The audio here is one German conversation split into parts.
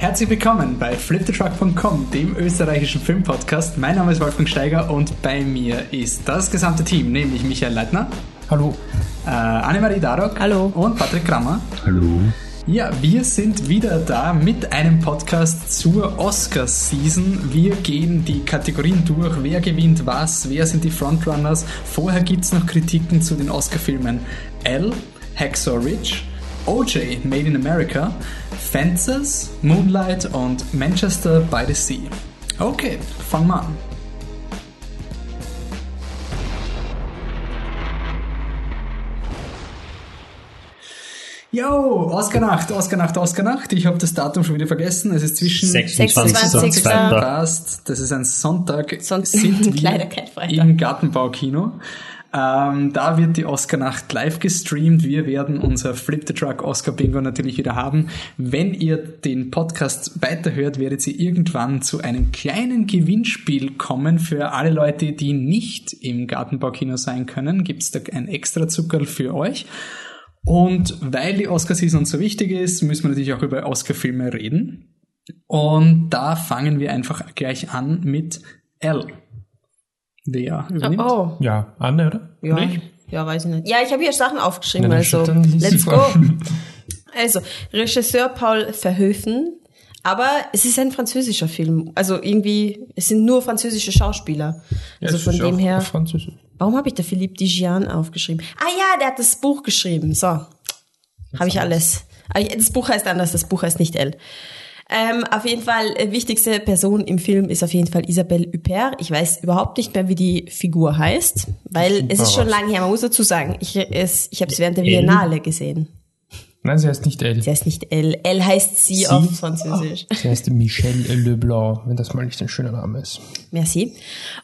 Herzlich willkommen bei fliptetruck.com, dem österreichischen Filmpodcast. Mein Name ist Wolfgang Steiger und bei mir ist das gesamte Team, nämlich Michael Leitner. Hallo. Äh, Annemarie Darok. Hallo. Und Patrick Krammer. Hallo. Ja, wir sind wieder da mit einem Podcast zur Oscar-Season. Wir gehen die Kategorien durch, wer gewinnt was, wer sind die Frontrunners. Vorher gibt es noch Kritiken zu den Oscar-Filmen L, Hacksaw Ridge, OJ, Made in America, Fences, Moonlight und Manchester by the Sea. Okay, fangen wir an. Yo, Oscar-Nacht, Oscar-Nacht, Oscar-Nacht. Ich habe das Datum schon wieder vergessen. Es ist zwischen 26. 26. Passt. Das ist ein Sonntag. Son sind wir Leider kein Freitag. im Gartenbaukino. Ähm, da wird die Oscar-Nacht live gestreamt. Wir werden unser Flip the Truck Oscar Bingo natürlich wieder haben. Wenn ihr den Podcast weiterhört, werdet ihr irgendwann zu einem kleinen Gewinnspiel kommen für alle Leute, die nicht im Gartenbaukino sein können. Gibt es da ein extra Zuckerl für euch. Und weil die Oscar-Season so wichtig ist, müssen wir natürlich auch über Oscar-Filme reden. Und da fangen wir einfach gleich an mit L. Wer übernimmt? Oh, Ja, Anne, oder? ja. Ich? Ja, weiß ich nicht. Ja, ich habe hier Sachen aufgeschrieben, dann also let's go. Also, Regisseur Paul Verhoeven, aber es ist ein französischer Film. Also irgendwie, es sind nur französische Schauspieler. Also es von dem her. Französisch. Warum habe ich da Philippe Digian aufgeschrieben? Ah ja, der hat das Buch geschrieben. So, habe ich alles. Ah, Das Buch heißt anders, das Buch heißt nicht L. Ähm, auf jeden Fall, äh, wichtigste Person im Film ist auf jeden Fall Isabelle Huppert. Ich weiß überhaupt nicht mehr, wie die Figur heißt, weil es ist schon lange her. Man muss dazu sagen, ich, es, ich habe es während der? Biennale gesehen. Nein, sie heißt nicht Elle. Sie heißt nicht Elle. Elle heißt sie, auf Französisch. Sie heißt Michelle Leblanc, wenn das mal nicht ein schöner Name ist. Merci.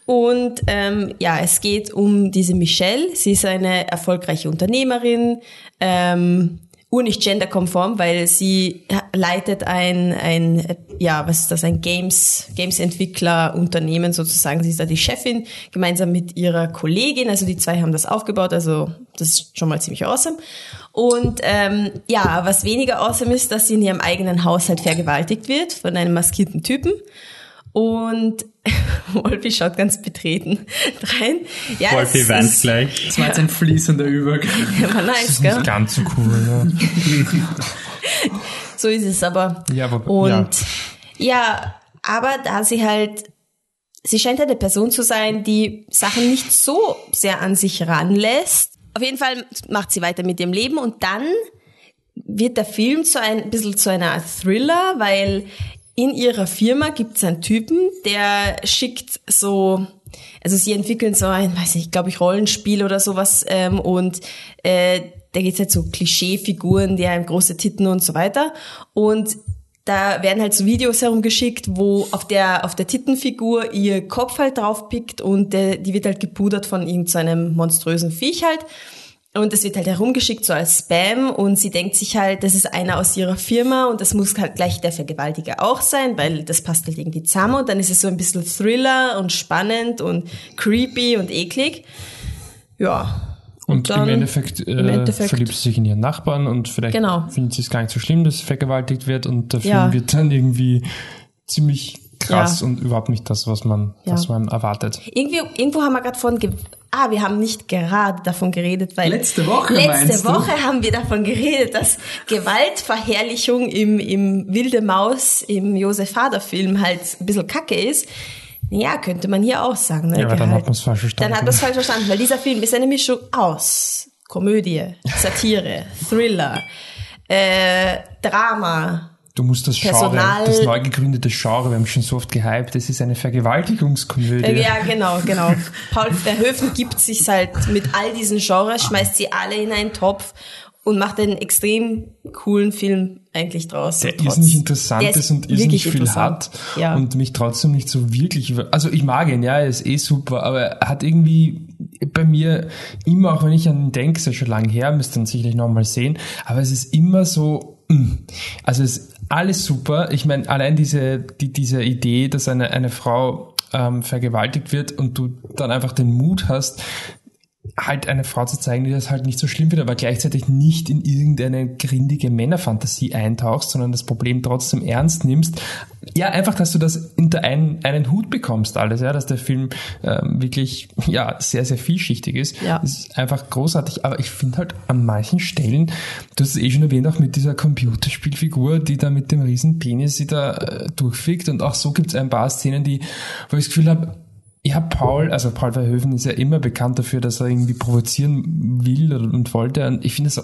Und ähm, ja, es geht um diese Michelle. Sie ist eine erfolgreiche Unternehmerin, ähm, urnicht genderkonform, weil sie leitet ein, ein ja, was ist das, ein Games, Games-Entwickler-Unternehmen sozusagen. Sie ist da die Chefin, gemeinsam mit ihrer Kollegin. Also die zwei haben das aufgebaut, also das ist schon mal ziemlich awesome. Und ähm, ja, was weniger awesome ist, dass sie in ihrem eigenen Haushalt vergewaltigt wird von einem maskierten Typen. Und Wolfi schaut ganz betreten rein. Ja, Wolfi das weint ist- gleich. Das war jetzt ein fließender Übergang. Ja, war nice, gell? Nicht ganz so cool, So ist es aber. Ja, aber- Und ja. aber da sie halt, sie scheint halt eine Person zu sein, die Sachen nicht so sehr an sich ranlässt. Auf jeden Fall macht sie weiter mit ihrem Leben und dann wird der Film zu ein, ein bisschen zu einer Art Thriller, weil in ihrer Firma gibt es einen Typen, der schickt so, also sie entwickeln so ein, weiß nicht, glaube ich, Rollenspiel oder sowas ähm, und äh, da geht's halt so Klischeefiguren, die haben große Titten und so weiter und da werden halt so Videos herumgeschickt, wo auf der, auf der Tittenfigur ihr Kopf halt draufpickt und äh, die wird halt gepudert von irgendeinem monströsen Viech halt. Und es wird halt herumgeschickt so als Spam und sie denkt sich halt, das ist einer aus ihrer Firma und das muss halt gleich der Vergewaltiger auch sein, weil das passt halt irgendwie zusammen und dann ist es so ein bisschen Thriller und spannend und creepy und eklig. Ja. Und dann im Endeffekt, äh, im Endeffekt- verliebt sie sich in ihren Nachbarn und vielleicht Genau. findet sie es gar nicht so schlimm, dass sie vergewaltigt wird und der Film Ja. wird dann irgendwie ziemlich krass Ja. und überhaupt nicht das, was man, Ja. was man erwartet. Irgendwie, irgendwo haben wir gerade von, ge ah, wir haben nicht gerade davon geredet, weil Letzte Woche, letzte meinst du? Woche haben wir davon geredet, dass Gewaltverherrlichung im, im Wilde Maus, im Josef Hader Film halt ein bisschen kacke ist. Ja, könnte man hier auch sagen. Ne? Ja, aber dann hat man's falsch verstanden. Dann hat man es falsch verstanden, weil dieser Film ist eine Mischung aus Komödie, Satire, Thriller, äh, Drama, Du musst das Genre, Personal- das neu gegründete Genre, wir haben schon so oft gehypt, das ist eine Vergewaltigungskomödie. Ja, genau, genau. Paul Verhoeven gibt sich halt mit all diesen Genres, schmeißt sie alle in einen Topf und macht einen extrem coolen Film eigentlich draus. der trotz- irrsinnig interessant ist und wirklich irrsinnig viel hat Ja. und mich trotzdem nicht so wirklich also ich mag ihn, ja, er ist eh super, aber er hat irgendwie bei mir immer, auch wenn ich an ihn denke, ist ja schon lange her, müsst dann sicherlich nochmal sehen, aber es ist immer so. Also es ist alles super, ich meine, allein diese, die, diese Idee, dass eine, eine Frau ähm, vergewaltigt wird und du dann einfach den Mut hast, halt eine Frau zu zeigen, die das halt nicht so schlimm wird, aber gleichzeitig nicht in irgendeine grindige Männerfantasie eintauchst, sondern das Problem trotzdem ernst nimmst. Ja, einfach, dass du das unter einen, einen Hut bekommst, alles, ja, dass der Film ähm, wirklich, ja, sehr, sehr vielschichtig ist. Ja. Das ist einfach großartig, aber ich finde halt an manchen Stellen, du hast es eh schon erwähnt, auch mit dieser Computerspielfigur, die da mit dem riesen Penis sie da äh, durchfickt und auch so gibt es ein paar Szenen, die, wo ich das Gefühl habe, ja, Paul, also Paul Verhoeven ist ja immer bekannt dafür, dass er irgendwie provozieren will und wollte. Und ich finde so,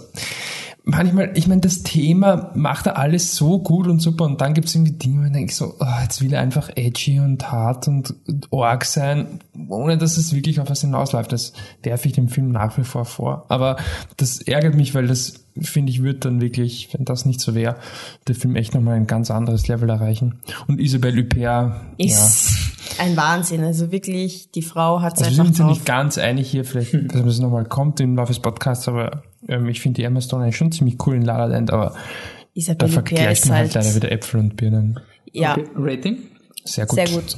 manchmal, ich meine, das Thema macht er alles so gut und super und dann gibt es irgendwie Dinge, wo ich denke so, oh, jetzt will er einfach edgy und hart und org sein, ohne dass es wirklich auf was hinausläuft. Das werfe ich dem Film nach wie vor vor. Aber das ärgert mich, weil das, finde ich, wird dann wirklich, wenn das nicht so wäre, der Film echt nochmal ein ganz anderes Level erreichen. Und Isabelle Huppert, Ist ein Wahnsinn. Also wirklich, die Frau hat es Also wir einfach sind uns ja drauf. nicht ganz einig hier, vielleicht, dass das nochmal kommt im Laufe des Podcasts, aber ähm, ich finde die Emma Stone eigentlich schon ziemlich cool in La La Land, aber da Isabelle Huppert vergleicht ist man halt halt, leider wieder Äpfel und Birnen. ja, Okay, Rating? Sehr gut. sehr gut.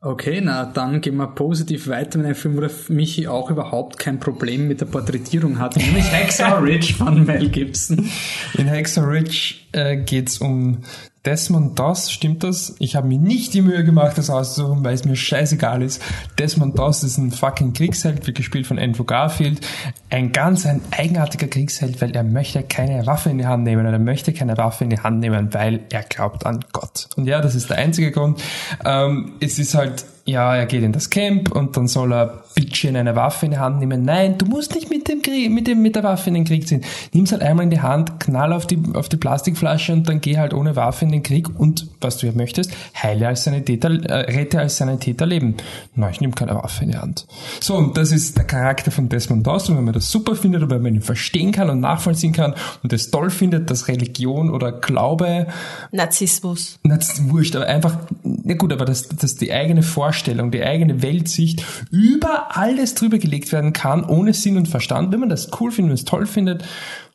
Okay, na dann gehen wir positiv weiter mit einem Film, wo der Michi auch überhaupt kein Problem mit der Porträtierung hat, nämlich Hacksaw Ridge von Mel Gibson. In Hexer Ridge äh, geht's um Desmond Doss, stimmt das? Ich habe mir nicht die Mühe gemacht, das auszusuchen, weil es mir scheißegal ist. Desmond Doss ist ein fucking Kriegsheld, wird gespielt von Andrew Garfield. Ein ganz ein eigenartiger Kriegsheld, weil er möchte keine Waffe in die Hand nehmen. Er möchte keine Waffe in die Hand nehmen, weil er glaubt an Gott. Und ja, das ist der einzige Grund. Ähm, es ist halt, ja, er geht in das Camp und dann soll er Bitchen eine Waffe in die Hand nehmen. Nein, du musst nicht mit dem Krieg, mit dem, mit der Waffe in den Krieg ziehen. Nimm's halt einmal in die Hand, knall auf die, auf die Plastikflasche und dann geh halt ohne Waffe in den Krieg und, was du ja möchtest, heile als Sanitäter, äh, rette als Sanitäter Leben. Nein, ich nehme keine Waffe in die Hand. So, und das ist der Charakter von Desmond Doss und wenn man das super findet oder wenn man ihn verstehen kann und nachvollziehen kann und es toll findet, dass Religion oder Glaube Narzissmus. na, ist wurscht, aber einfach, na gut, aber dass, dass die eigene Vorstellung, die eigene Weltsicht über alles drüber gelegt werden kann, ohne Sinn und Verstand. Wenn man das cool findet, wenn es toll findet,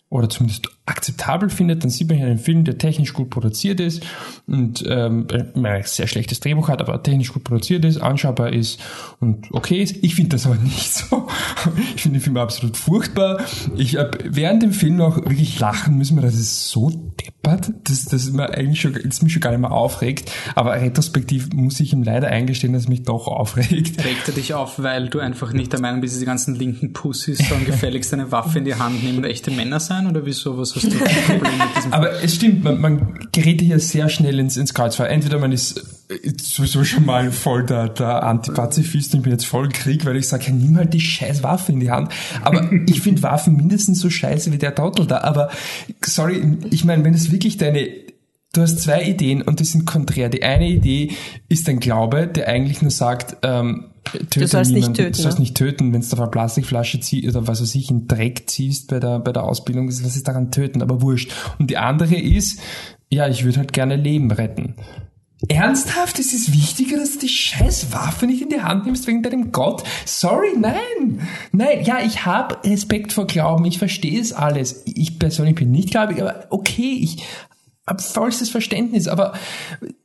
oder zumindest akzeptabel findet, dann sieht man hier einen Film, der technisch gut produziert ist und ähm, ein sehr schlechtes Drehbuch hat, aber technisch gut produziert ist, anschaubar ist und okay ist. Ich finde das aber nicht so. Ich finde den Film absolut furchtbar. Ich habe während dem Film noch wirklich lachen müssen, weil das ist so deppert, dass das mir eigentlich schon, das mich schon gar nicht mehr aufregt. Aber retrospektiv muss ich ihm leider eingestehen, dass es mich doch aufregt. Regt er dich auf, weil du einfach nicht der Meinung bist, dass die ganzen linken Pussys sollen gefälligst eine Waffe in die Hand nehmen und echte Männer sein? Oder wieso? Was diesem Aber es stimmt, man, man gerät hier sehr schnell ins, ins Kreuzfeuer. Entweder man ist sowieso schon mal voll der, der Antipazifist und ich bin jetzt voll Krieg, weil ich sage, ja, nimm halt die scheiß Waffe in die Hand. Aber ich finde Waffen mindestens so scheiße wie der Trottel da. Aber sorry, ich meine, wenn es wirklich deine Du hast zwei Ideen und die sind konträr. Die eine Idee ist ein Glaube, der eigentlich nur sagt, ähm, töte Du sollst nicht niemanden, töten, Du sollst ne? nicht töten, wenn du auf eine Plastikflasche ziehst oder was weiß ich, in Dreck ziehst bei der, bei der Ausbildung. Was ist daran töten? Aber wurscht. Und die andere ist, ja, ich würde halt gerne Leben retten. Ernsthaft? Es ist wichtiger, dass du die scheiß Waffe nicht in die Hand nimmst wegen deinem Gott? Sorry, nein. Nein, ja, ich habe Respekt vor Glauben, ich verstehe es alles. Ich persönlich bin nicht gläubig, aber okay, ich habe vollstes Verständnis, aber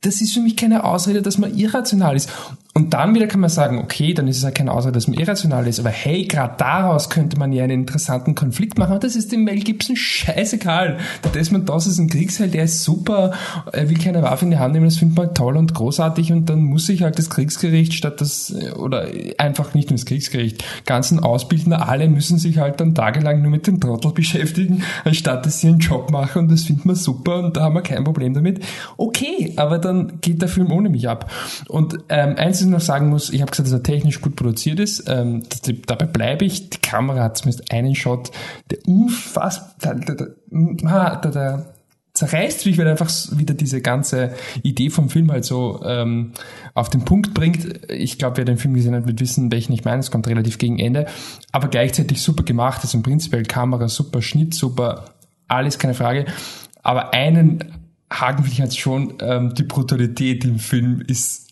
das ist für mich keine Ausrede, dass man irrational ist. Und dann wieder kann man sagen, okay, dann ist es ja keine Ausrede, dass man irrational ist, aber hey, gerade daraus könnte man ja einen interessanten Konflikt machen und das ist dem Mel Gibson scheißegal. Der Desmond Doss ist ein Kriegsheld, der ist super, er will keine Waffe in die Hand nehmen, das findet man toll und großartig und dann muss sich halt das Kriegsgericht statt das, oder einfach nicht nur das Kriegsgericht, ganzen Ausbildner, alle müssen sich halt dann tagelang nur mit dem Trottel beschäftigen, anstatt dass sie einen Job machen und das findet man super und da haben wir kein Problem damit. Okay, aber dann geht der Film ohne mich ab. Und ähm, eins, ich noch sagen muss, ich habe gesagt, dass er technisch gut produziert ist, ähm, dabei bleibe ich. Die Kamera hat zumindest einen Shot, der unfassbar, zerreißt mich, weil einfach wieder diese ganze Idee vom Film halt so ähm, auf den Punkt bringt. Ich glaube, wer den Film gesehen hat, wird wissen, welchen ich meine. Es kommt relativ gegen Ende, aber gleichzeitig super gemacht ist und prinzipiell Kamera super, Schnitt super, alles keine Frage. Aber einen Haken finde ich halt schon, ähm, die Brutalität im Film ist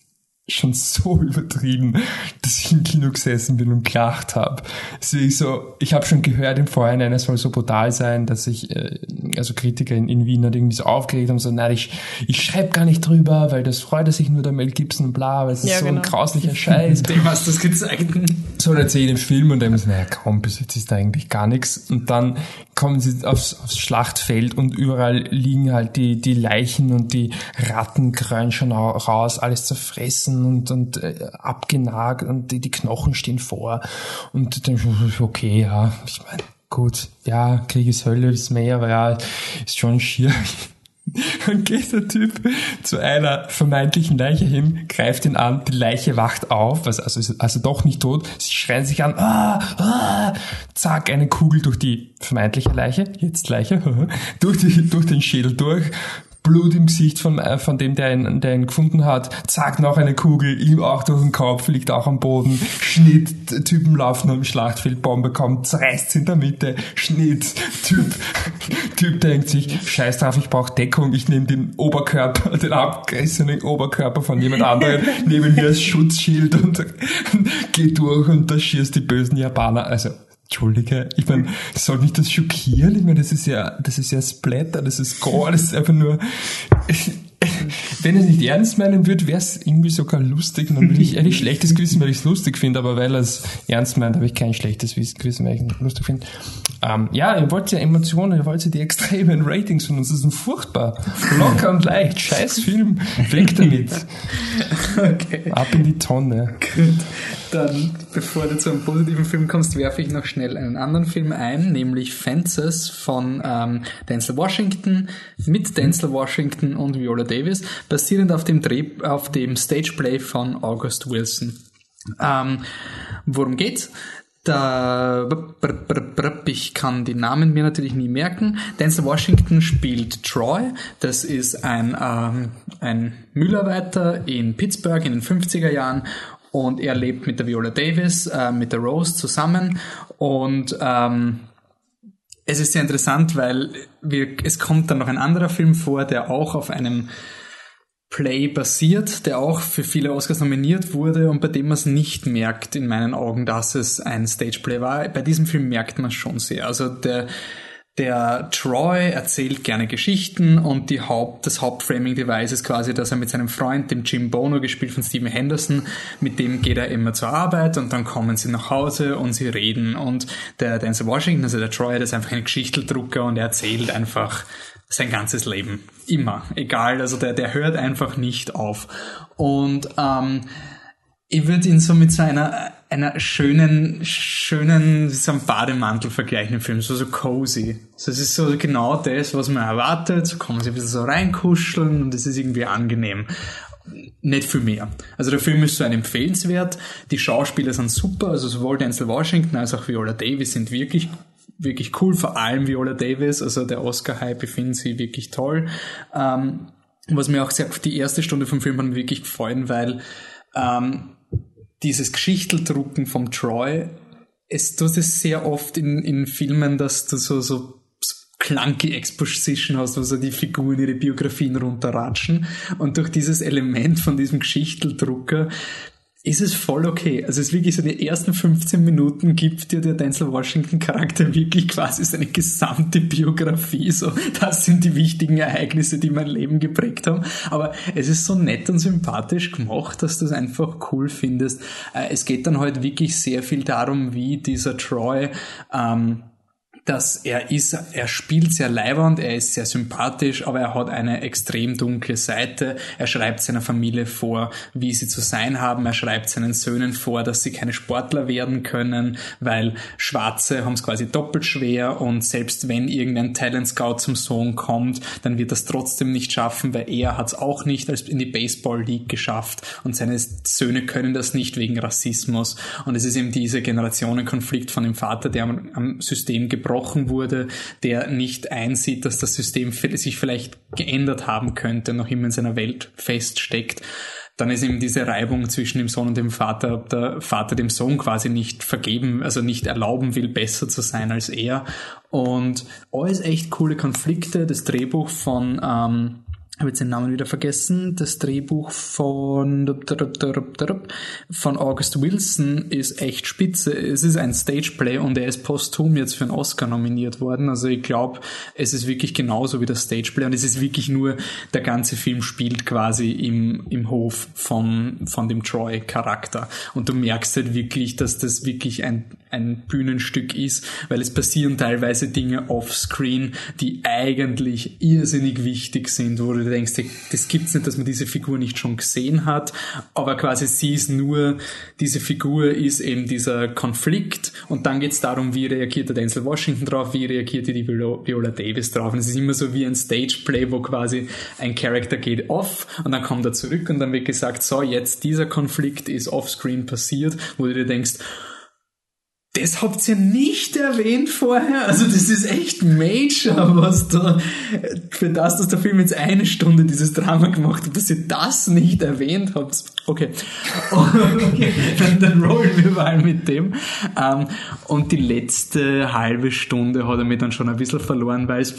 schon so übertrieben, dass ich im Kino gesessen bin und gelacht habe. Es ist so, ich habe schon gehört im Vorhinein, es soll so brutal sein, dass ich äh, also Kritiker in, in Wien hat irgendwie so aufgeregt und so, nein, ich, ich schreibe gar nicht drüber, weil das freut er sich nur der Mel Gibson und bla, weil es ist Ja, so genau. ein grauslicher Scheiß. Dem hast du das gezeigt. so erzählt im Film und dann so, naja, komm, bis jetzt ist da eigentlich gar nichts. Und dann kommen sie aufs, aufs Schlachtfeld und überall liegen halt die, die Leichen und die Ratten krönen schon au- raus, alles zerfressen und, und äh, abgenagt und die, die Knochen stehen vor. Und dann okay, ja, ich meine, gut, ja, Krieg ist Hölle, ist mehr, aber ja, ist schon schier. Dann geht der Typ zu einer vermeintlichen Leiche hin, greift ihn an, die Leiche wacht auf, also, also doch nicht tot, sie schreien sich an, ah, ah, zack, eine Kugel durch die vermeintliche Leiche, jetzt Leiche, durch, die, durch den Schädel durch, Blut im Gesicht von, äh, von dem, der ihn, der ihn gefunden hat, zack, noch eine Kugel, ihm auch durch den Kopf, liegt auch am Boden, Schnitt, Typen laufen am Schlachtfeld, Bombe kommt, zerreißt in der Mitte, Schnitt, Typ, Typ denkt sich, scheiß drauf, ich brauche Deckung, ich nehme den Oberkörper, den abgerissenen Oberkörper von jemand anderem, nehme ihn mir als Schutzschild und geht durch und da schießt die bösen Japaner, also, Entschuldige, ich meine, soll mich das schockieren? Ich meine, das ist ja, das ist ja Splatter, das ist Gore, das ist einfach nur, wenn er es nicht ernst meinen würde, wäre es irgendwie sogar lustig. Und dann würde ich eigentlich schlechtes Gewissen, weil ich es lustig finde, aber weil er es ernst meint, habe ich kein schlechtes Gewissen, weil ich es lustig finde. Ähm, ja, ihr wollt ja Emotionen, ihr wollt ja die extremen Ratings von uns. Das ist ein furchtbar. Locker und leicht. Scheiß Film. Weg damit. Okay. Ab in die Tonne. Gut, dann, bevor du zu einem positiven Film kommst, werfe ich noch schnell einen anderen Film ein, nämlich Fences von ähm, Denzel Washington mit Denzel Washington und Viola Davis, basierend auf dem Dreh, auf dem Stageplay von August Wilson. Ähm, worum geht's? Da, ich kann die Namen mir natürlich nie merken. Denzel Washington spielt Troy. Das ist ein, ähm, ein Müllarbeiter in Pittsburgh in den 50er Jahren und er lebt mit der Viola Davis, äh, mit der Rose zusammen und ähm, es ist sehr interessant, weil wir, es kommt dann noch ein anderer Film vor, der auch auf einem Play basiert, der auch für viele Oscars nominiert wurde und bei dem man es nicht merkt, in meinen Augen, dass es ein Stageplay war. Bei diesem Film merkt man es schon sehr. Also der, der Troy erzählt gerne Geschichten und die Haupt, das Hauptframing-Device ist quasi, dass er mit seinem Freund, dem Jim Bono, gespielt von Stephen Henderson, mit dem geht er immer zur Arbeit und dann kommen sie nach Hause und sie reden und der Denzel Washington, also der Troy, der ist einfach ein Geschichteldrucker und er erzählt einfach sein ganzes Leben. Immer. Egal, also der, der hört einfach nicht auf. Und ähm, ich würde ihn so mit so einer, einer schönen, schönen, so einem Bademantel vergleichen im Film, so, so cozy. So, es ist so genau das, was man erwartet, so man sich ein bisschen so reinkuscheln und es ist irgendwie angenehm. Nicht viel mehr. Also der Film ist so ein empfehlenswert, die Schauspieler sind super, also sowohl Denzel Washington als auch Viola Davis sind wirklich wirklich cool, vor allem Viola Davis, also der Oscar-Hype, ich sie wirklich toll. Ähm, was mir auch sehr, die erste Stunde vom Film hat wirklich gefallen, weil ähm, dieses Geschichteldrucken vom Troy, es tut es sehr oft in, in Filmen, dass du so, so clunky Exposition hast, wo so die Figuren ihre Biografien runterratschen. Und durch dieses Element von diesem Geschichteldrucker ist es voll okay. Also es ist wirklich so, die ersten 15 Minuten gibt dir der Denzel Washington Charakter wirklich quasi seine gesamte Biografie. So, das sind die wichtigen Ereignisse, die mein Leben geprägt haben. Aber es ist so nett und sympathisch gemacht, dass du es einfach cool findest. Äh, Es geht dann heute wirklich sehr viel darum, wie dieser Troy, ähm, dass er ist, er spielt sehr leibernd, er ist sehr sympathisch, aber er hat eine extrem dunkle Seite. Er schreibt seiner Familie vor, wie sie zu sein haben. Er schreibt seinen Söhnen vor, dass sie keine Sportler werden können, weil Schwarze haben es quasi doppelt schwer und selbst wenn irgendein Talent Scout zum Sohn kommt, dann wird das trotzdem nicht schaffen, weil er hat es auch nicht als in die Baseball League geschafft und seine Söhne können das nicht wegen Rassismus. Und es ist eben dieser Generationenkonflikt von dem Vater, der am, am System gebrochen wurde, der nicht einsieht, dass das System sich vielleicht geändert haben könnte, noch immer in seiner Welt feststeckt. Dann ist eben diese Reibung zwischen dem Sohn und dem Vater, ob der Vater dem Sohn quasi nicht vergeben, also nicht erlauben will, besser zu sein als er. Und alles echt coole Konflikte. Das Drehbuch von ähm, habe jetzt den Namen wieder vergessen, das Drehbuch von, von August Wilson ist echt spitze. Es ist ein Stageplay und er ist posthum jetzt für einen Oscar nominiert worden. Also ich glaube, es ist wirklich genauso wie das Stageplay und es ist wirklich nur, der ganze Film spielt quasi im, im Hof von, von dem Troy-Charakter. Und du merkst halt wirklich, dass das wirklich ein, ein Bühnenstück ist, weil es passieren teilweise Dinge offscreen, die eigentlich irrsinnig wichtig sind, wo du denkst, das gibt's nicht, dass man diese Figur nicht schon gesehen hat, aber quasi sie ist nur, diese Figur ist eben dieser Konflikt. Und dann geht's darum, wie reagiert der Denzel Washington drauf, wie reagiert die Viola Davis drauf. Und es ist immer so wie ein Stageplay, wo quasi ein Charakter geht off und dann kommt er zurück und dann wird gesagt, so, jetzt dieser Konflikt ist offscreen passiert, wo du dir denkst, das habt ihr nicht erwähnt vorher. Also das ist echt major, was da, für das, dass der Film jetzt eine Stunde dieses Drama gemacht hat, dass ihr das nicht erwähnt habt. Okay. okay. Dann, dann rollen wir mal mit dem. Ähm, und die letzte halbe Stunde hat er mir dann schon ein bisschen verloren, weil es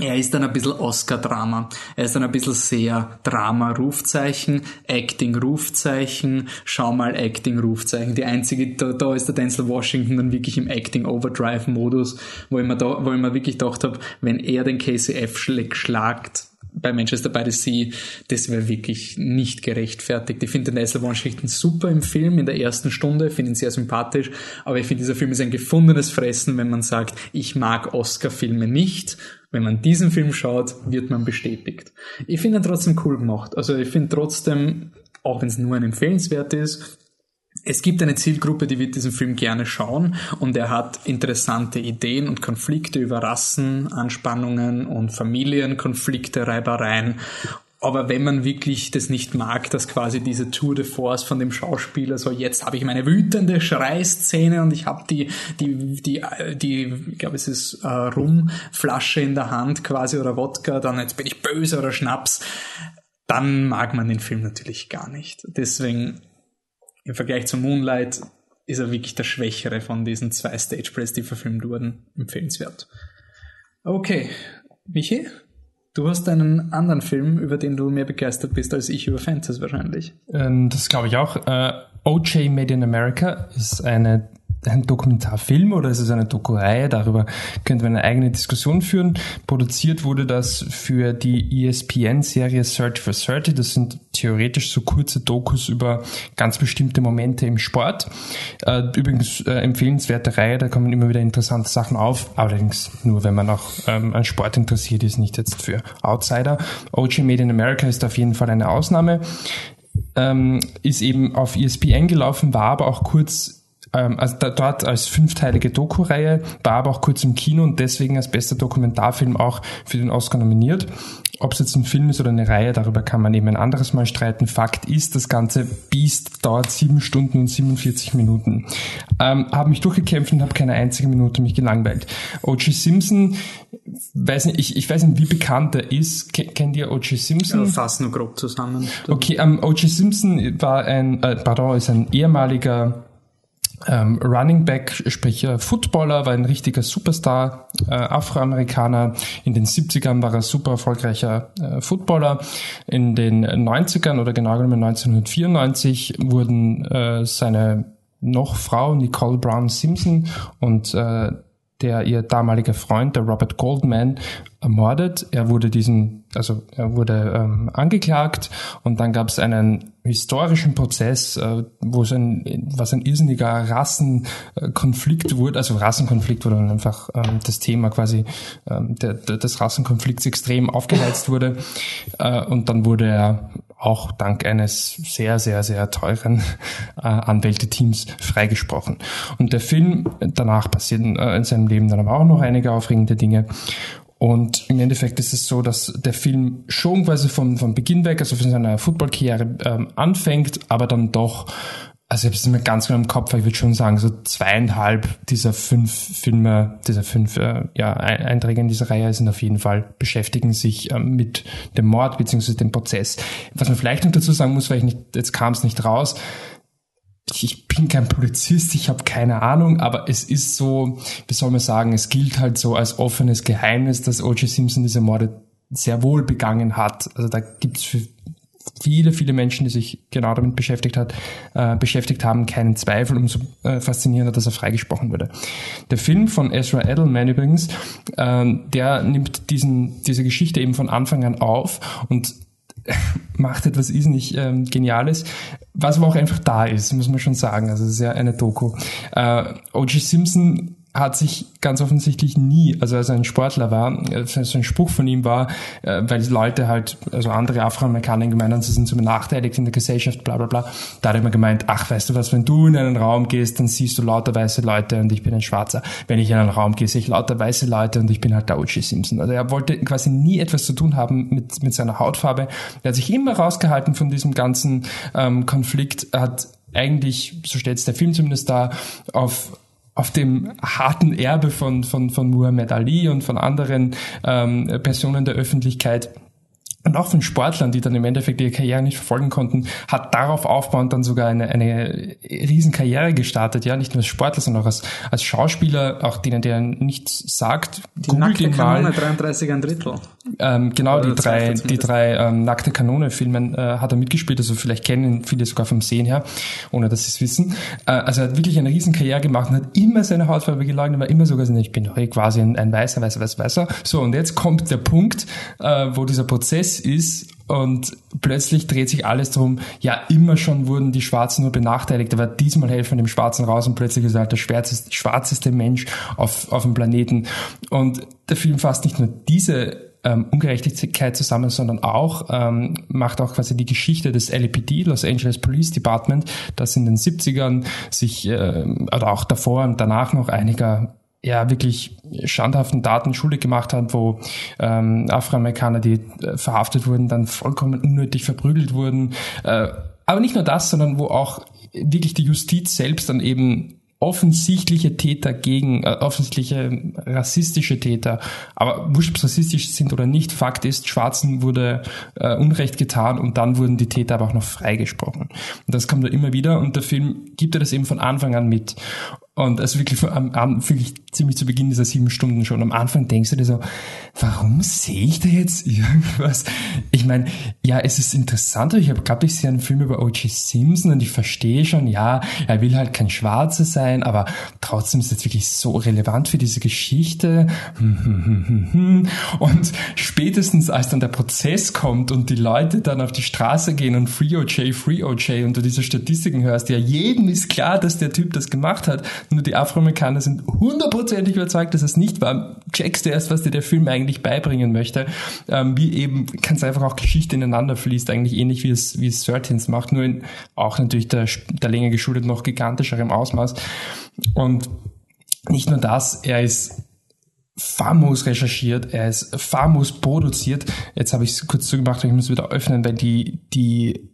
er ist dann ein bisschen Oscar-Drama. Er ist dann ein bisschen sehr Drama-Rufzeichen, Acting-Rufzeichen, schau mal Acting-Rufzeichen. Die einzige, da, da ist der Denzel Washington dann wirklich im Acting-Overdrive-Modus, wo ich mir da, wo ich mir wirklich gedacht habe, wenn er den KCF schlagt, bei Manchester by the Sea, das wäre wirklich nicht gerechtfertigt. Ich finde den Denzel Washington super im Film in der ersten Stunde, finde ihn sehr sympathisch, aber ich finde dieser Film ist ein gefundenes Fressen, wenn man sagt, ich mag Oscar-Filme nicht wenn man diesen Film schaut, wird man bestätigt. Ich finde ihn trotzdem cool gemacht. Also ich finde trotzdem, auch wenn es nur ein empfehlenswert ist, es gibt eine Zielgruppe, die wird diesen Film gerne schauen und er hat interessante Ideen und Konflikte über Rassenanspannungen und Familienkonflikte, Reibereien aber wenn man wirklich das nicht mag, dass quasi diese Tour de Force von dem Schauspieler so, jetzt habe ich meine wütende Schreiszene und ich habe die, die, die, die, ich glaube es ist äh, Rumflasche in der Hand quasi oder Wodka, dann jetzt bin ich böse oder Schnaps, dann mag man den Film natürlich gar nicht. Deswegen im Vergleich zu Moonlight ist er wirklich der schwächere von diesen zwei Stage Plays, die verfilmt wurden, empfehlenswert. Okay, Michi? Du hast einen anderen Film, über den du mehr begeistert bist als ich über Fantasy wahrscheinlich. Ähm, das glaube ich auch. Äh, OJ Made in America ist eine ein Dokumentarfilm oder ist es eine Doku-Reihe? Darüber könnte man eine eigene Diskussion führen. Produziert wurde das für die ESPN-Serie Search for 30. Das sind theoretisch so kurze Dokus über ganz bestimmte Momente im Sport. Äh, übrigens äh, empfehlenswerte Reihe, da kommen immer wieder interessante Sachen auf. Allerdings nur, wenn man auch ähm, an Sport interessiert ist, nicht jetzt für Outsider. OG Made in America ist auf jeden Fall eine Ausnahme. Ähm, ist eben auf ESPN gelaufen, war aber auch kurz ähm, also da, dort als fünfteilige Doku-Reihe, war aber auch kurz im Kino und deswegen als bester Dokumentarfilm auch für den Oscar nominiert. Ob es jetzt ein Film ist oder eine Reihe, darüber kann man eben ein anderes Mal streiten. Fakt ist, das ganze Beast dauert sieben Stunden und 47 Minuten. Ähm, habe mich durchgekämpft und habe keine einzige Minute mich gelangweilt. O.G. Simpson, weiß nicht, ich, ich weiß nicht, wie bekannt er ist. Kennt ihr O.G. Simpson? Ja, fass nur grob zusammen. Okay, ähm, O.G. Simpson war ein, äh, pardon, ist ein ehemaliger ähm, Running Back, sprich äh, Footballer, war ein richtiger Superstar, äh, Afroamerikaner. In den 70ern war er super erfolgreicher äh, Footballer. In den 90ern oder genau genommen 1994 wurden äh, seine noch Frau Nicole Brown Simpson und äh, der ihr damaliger Freund, der Robert Goldman, ermordet. Er wurde diesen, also er wurde ähm, angeklagt und dann gab es einen historischen Prozess, äh, wo es ein, was ein irrsinniger Rassenkonflikt wurde, also Rassenkonflikt wurde einfach ähm, das Thema quasi ähm, der, der, des Rassenkonflikts extrem aufgeheizt wurde äh, und dann wurde er auch dank eines sehr, sehr, sehr teuren äh, Anwälteteams freigesprochen. Und der Film, danach passieren äh, in seinem Leben dann aber auch noch einige aufregende Dinge. Und im Endeffekt ist es so, dass der Film schon quasi vom, vom Beginn weg, also von seiner Footballkarriere ähm, anfängt, aber dann doch, also ich habe es nicht mehr ganz genau im Kopf, aber ich würde schon sagen, so zweieinhalb dieser fünf Filme, dieser fünf äh, ja, Einträge in dieser Reihe sind auf jeden Fall, beschäftigen sich ähm, mit dem Mord beziehungsweise dem Prozess. Was man vielleicht noch dazu sagen muss, weil ich nicht, jetzt kam es nicht raus, ich bin kein Polizist, ich habe keine Ahnung, aber es ist so, wie soll man sagen, es gilt halt so als offenes Geheimnis, dass O.J. Simpson diese Morde sehr wohl begangen hat. Also da gibt es für viele, viele Menschen, die sich genau damit beschäftigt hat, äh, beschäftigt haben, keinen Zweifel, umso äh, faszinierender, dass er freigesprochen wurde. Der Film von Ezra Edelman übrigens, äh, der nimmt diesen, diese Geschichte eben von Anfang an auf und macht etwas irrsinnig ähm, Geniales, was aber auch einfach da ist, muss man schon sagen. Also es ist ja eine Doku. Äh, O.J. Simpson hat sich ganz offensichtlich nie, also als er ein Sportler war, äh, so ein Spruch von ihm war, äh, weil Leute halt, also andere Afroamerikaner gemeint haben, sie sind so benachteiligt in der Gesellschaft, bla bla bla. Da hat er immer gemeint, ach, weißt du was, wenn du in einen Raum gehst, dann siehst du lauter weiße Leute und ich bin ein Schwarzer. Wenn ich in einen Raum gehe, sehe ich lauter weiße Leute und ich bin halt der O.J. Simpson. Also er wollte quasi nie etwas zu tun haben mit, mit seiner Hautfarbe. Er hat sich immer rausgehalten von diesem ganzen ähm, Konflikt, hat eigentlich, so stellt es der Film zumindest da, auf auf dem harten Erbe von, von, von Muhammad Ali und von anderen ähm, Personen der Öffentlichkeit und auch von Sportlern, die dann im Endeffekt ihre Karriere nicht verfolgen konnten, hat darauf aufbauend dann sogar eine, eine riesen Karriere gestartet, ja, nicht nur als Sportler, sondern auch als, als Schauspieler, auch denen, der nichts sagt, die googelt ihn mal. 33 ein Drittel. Ähm, genau, Oder die drei, die drei ähm, nackte Kanone-Filmen äh, hat er mitgespielt, also vielleicht kennen viele sogar vom Sehen her, ohne dass sie es wissen. Äh, also er hat wirklich eine riesen Karriere gemacht und hat immer seine Hautfarbe geleugnet, war immer sogar, ich bin eh quasi ein, ein weißer, weißer, weißer, weißer. So, und jetzt kommt der Punkt, äh, wo dieser Prozess ist und plötzlich dreht sich alles darum, ja, immer schon wurden die Schwarzen nur benachteiligt, aber diesmal helfen dem Schwarzen raus und plötzlich ist er halt der schwarzeste, schwarzeste Mensch auf, auf dem Planeten. Und der Film fasst nicht nur diese ähm, Ungerechtigkeit zusammen, sondern auch ähm, macht auch quasi die Geschichte des LAPD, Los Angeles Police Department, das in den 70ern sich äh, oder auch davor und danach noch einiger ja wirklich schandhaften Daten schuldig gemacht hat, wo ähm, Afroamerikaner, die äh, verhaftet wurden, dann vollkommen unnötig verprügelt wurden. Äh, aber nicht nur das, sondern wo auch wirklich die Justiz selbst dann eben offensichtliche Täter gegen, äh, offensichtliche rassistische Täter, aber wurscht, ob rassistisch sind oder nicht, Fakt ist, Schwarzen wurde äh, Unrecht getan und dann wurden die Täter aber auch noch freigesprochen. Und das kommt da immer wieder und der Film gibt er das eben von Anfang an mit. Und also wirklich, am, am, wirklich ziemlich zu Beginn dieser sieben Stunden schon. Am Anfang denkst du dir so, warum sehe ich da jetzt irgendwas? Ich meine, ja, es ist interessant, ich habe ich sehe einen Film über O.J. Simpson und ich verstehe schon, ja, er will halt kein Schwarzer sein, aber trotzdem ist es wirklich so relevant für diese Geschichte. Und spätestens als dann der Prozess kommt und die Leute dann auf die Straße gehen und Free O.J., Free O.J. und du diese Statistiken hörst, ja, jedem ist klar, dass der Typ das gemacht hat nur die Afroamerikaner sind hundertprozentig überzeugt, dass es nicht war. Checkst du erst, was dir der Film eigentlich beibringen möchte. Ähm, wie eben ganz einfach auch Geschichte ineinander fließt, eigentlich ähnlich wie es, wie es Thirteens macht, nur in auch natürlich der, der Länge geschuldet noch gigantischerem Ausmaß. Und nicht nur das, er ist famos recherchiert, er ist famos produziert. Jetzt habe ich es kurz zugemacht, ich muss wieder öffnen, weil die, die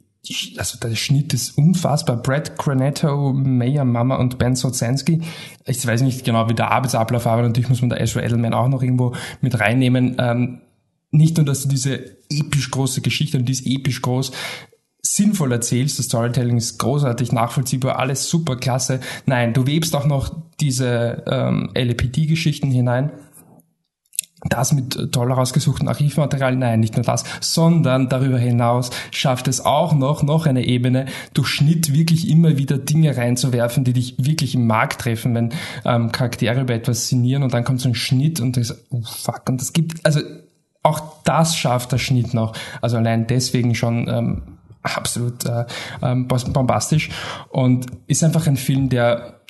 also der Schnitt ist unfassbar. Brad Granetto, Maya Mama und Ben Sozenski. Ich weiß nicht genau, wie der Arbeitsablauf war, aber natürlich muss man da Ezra Edelman auch noch irgendwo mit reinnehmen. Ähm, nicht nur, dass du diese episch große Geschichte und die ist episch groß, sinnvoll erzählst, das Storytelling ist großartig, nachvollziehbar, alles super klasse. Nein, du webst auch noch diese ähm, LAPD-Geschichten hinein das mit toll herausgesuchten Archivmaterial, nein, nicht nur das, sondern darüber hinaus schafft es auch noch, noch eine Ebene, durch Schnitt wirklich immer wieder Dinge reinzuwerfen, die dich wirklich im Markt treffen, wenn ähm, Charaktere über etwas sinnieren und dann kommt so ein Schnitt und das, oh fuck, und das gibt, also auch das schafft der Schnitt noch, also allein deswegen schon ähm, absolut äh, ähm, bombastisch und ist einfach ein Film, der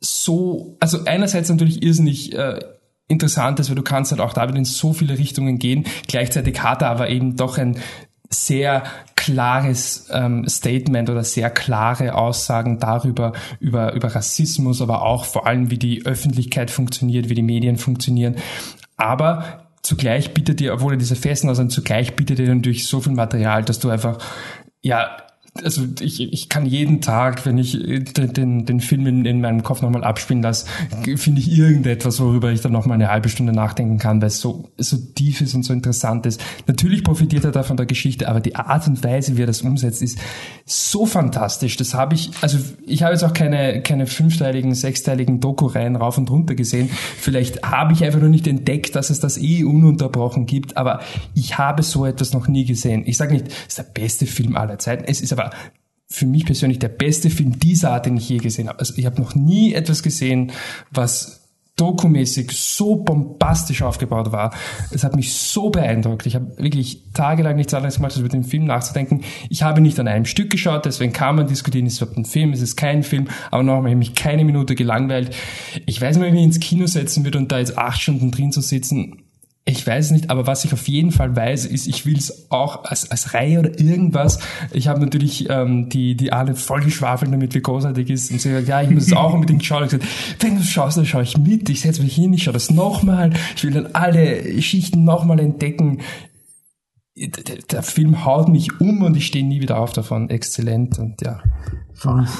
so, also einerseits natürlich irrsinnig äh, interessant ist, weil du kannst halt auch da wieder in so viele Richtungen gehen. Gleichzeitig hat er aber eben doch ein sehr klares ähm, Statement oder sehr klare Aussagen darüber, über, über Rassismus, aber auch vor allem, wie die Öffentlichkeit funktioniert, wie die Medien funktionieren. Aber zugleich bietet dir, obwohl er diese festen Aussagen, zugleich bietet dir natürlich so viel Material, dass du einfach, ja, also ich, ich kann jeden Tag, wenn ich äh, den, den Film in, in meinem Kopf nochmal abspielen lasse, finde ich irgendetwas, worüber ich dann nochmal eine halbe Stunde nachdenken kann, weil es so, so tief ist und so interessant ist. Natürlich profitiert er da von der Geschichte, aber die Art und Weise, wie er das umsetzt, ist so fantastisch. Das habe ich, also ich habe jetzt auch keine, keine fünfteiligen, sechsteiligen Doku-Reihen rauf und runter gesehen. Vielleicht habe ich einfach noch nicht entdeckt, dass es das eh ununterbrochen gibt, aber ich habe so etwas noch nie gesehen. Ich sage nicht, es ist der beste Film aller Zeiten. Es ist aber für mich persönlich der beste Film dieser Art, den ich je gesehen habe. Also ich habe noch nie etwas gesehen, was dokumäßig so bombastisch aufgebaut war. Es hat mich so beeindruckt. Ich habe wirklich tagelang nichts anderes gemacht, als über den Film nachzudenken. Ich habe nicht an einem Stück geschaut, deswegen kann man diskutieren, ist es überhaupt ein Film, ist es kein Film, aber noch habe ich mich keine Minute gelangweilt. Ich weiß nicht, wenn ich mich ins Kino setzen würde und da jetzt acht Stunden drin zu sitzen, ich weiß es nicht, aber was ich auf jeden Fall weiß, ist, ich will es auch als, als Reihe oder irgendwas. Ich habe natürlich ähm, die, die alle voll geschwafelt damit, wie großartig ist. Und sie sagt, ja, ich muss es auch unbedingt schauen. Ich gesagt, wenn du schaust, dann schaue ich mit. Ich setze mich hin, ich schaue das nochmal. Ich will dann alle Schichten nochmal entdecken. Der, der Film haut mich um und ich stehe nie wieder auf davon. Exzellent und ja.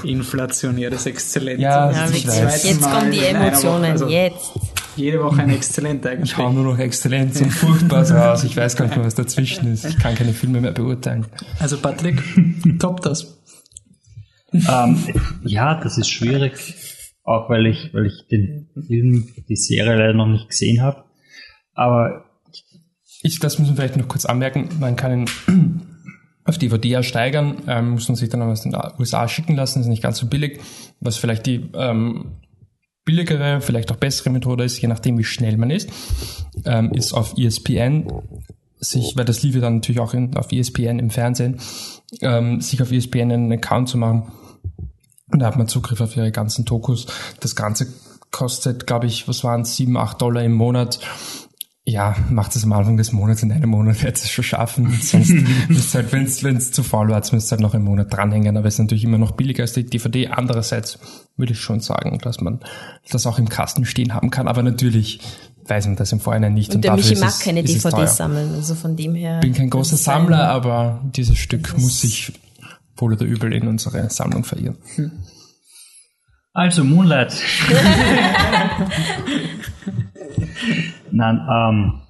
Inflationäres Exzellent. Ja, Ja, ich weiß. Jetzt kommen die Emotionen, also jetzt. Jede Woche ein Exzellent eigentlich. Ich hau nur noch Exzellenz und Furchtbares raus. Ich weiß gar nicht mehr, was dazwischen ist. Ich kann keine Filme mehr beurteilen. Also Patrick, top das. Ähm, ja, das ist schwierig, auch weil ich, weil ich den Film, die Serie leider noch nicht gesehen habe. Aber Ich, das müssen wir vielleicht noch kurz anmerken. Man kann ihn auf DVD ersteigern, ähm, muss man sich dann aus den USA schicken lassen, ist nicht ganz so billig, was vielleicht die ähm, billigere, vielleicht auch bessere Methode ist, je nachdem wie schnell man ist, ähm, ist auf ESPN sich, weil das lief ja dann natürlich auch in, auf ESPN im Fernsehen, ähm, sich auf ESPN einen Account zu machen. Und da hat man Zugriff auf ihre ganzen Dokus. Das Ganze kostet, glaube ich, was waren 7, 8 Dollar im Monat. Ja, macht es am Anfang des Monats, in einem Monat wird es schon schaffen. Sonst müsst halt, wenn es zu faul war, müsst ihr halt noch einen Monat dranhängen. Aber es ist natürlich immer noch billiger als die DVD. Andererseits würde ich schon sagen, dass man das auch im Kasten stehen haben kann. Aber natürlich weiß man das im Vorhinein nicht. Und der dafür Michi mag es- keine. DVDs sammeln, also von dem her. Ich bin kein großer Sammler, aber dieses Stück muss sich wohl oder übel in unsere Sammlung verirren. Also Moonlight. Nein, ähm,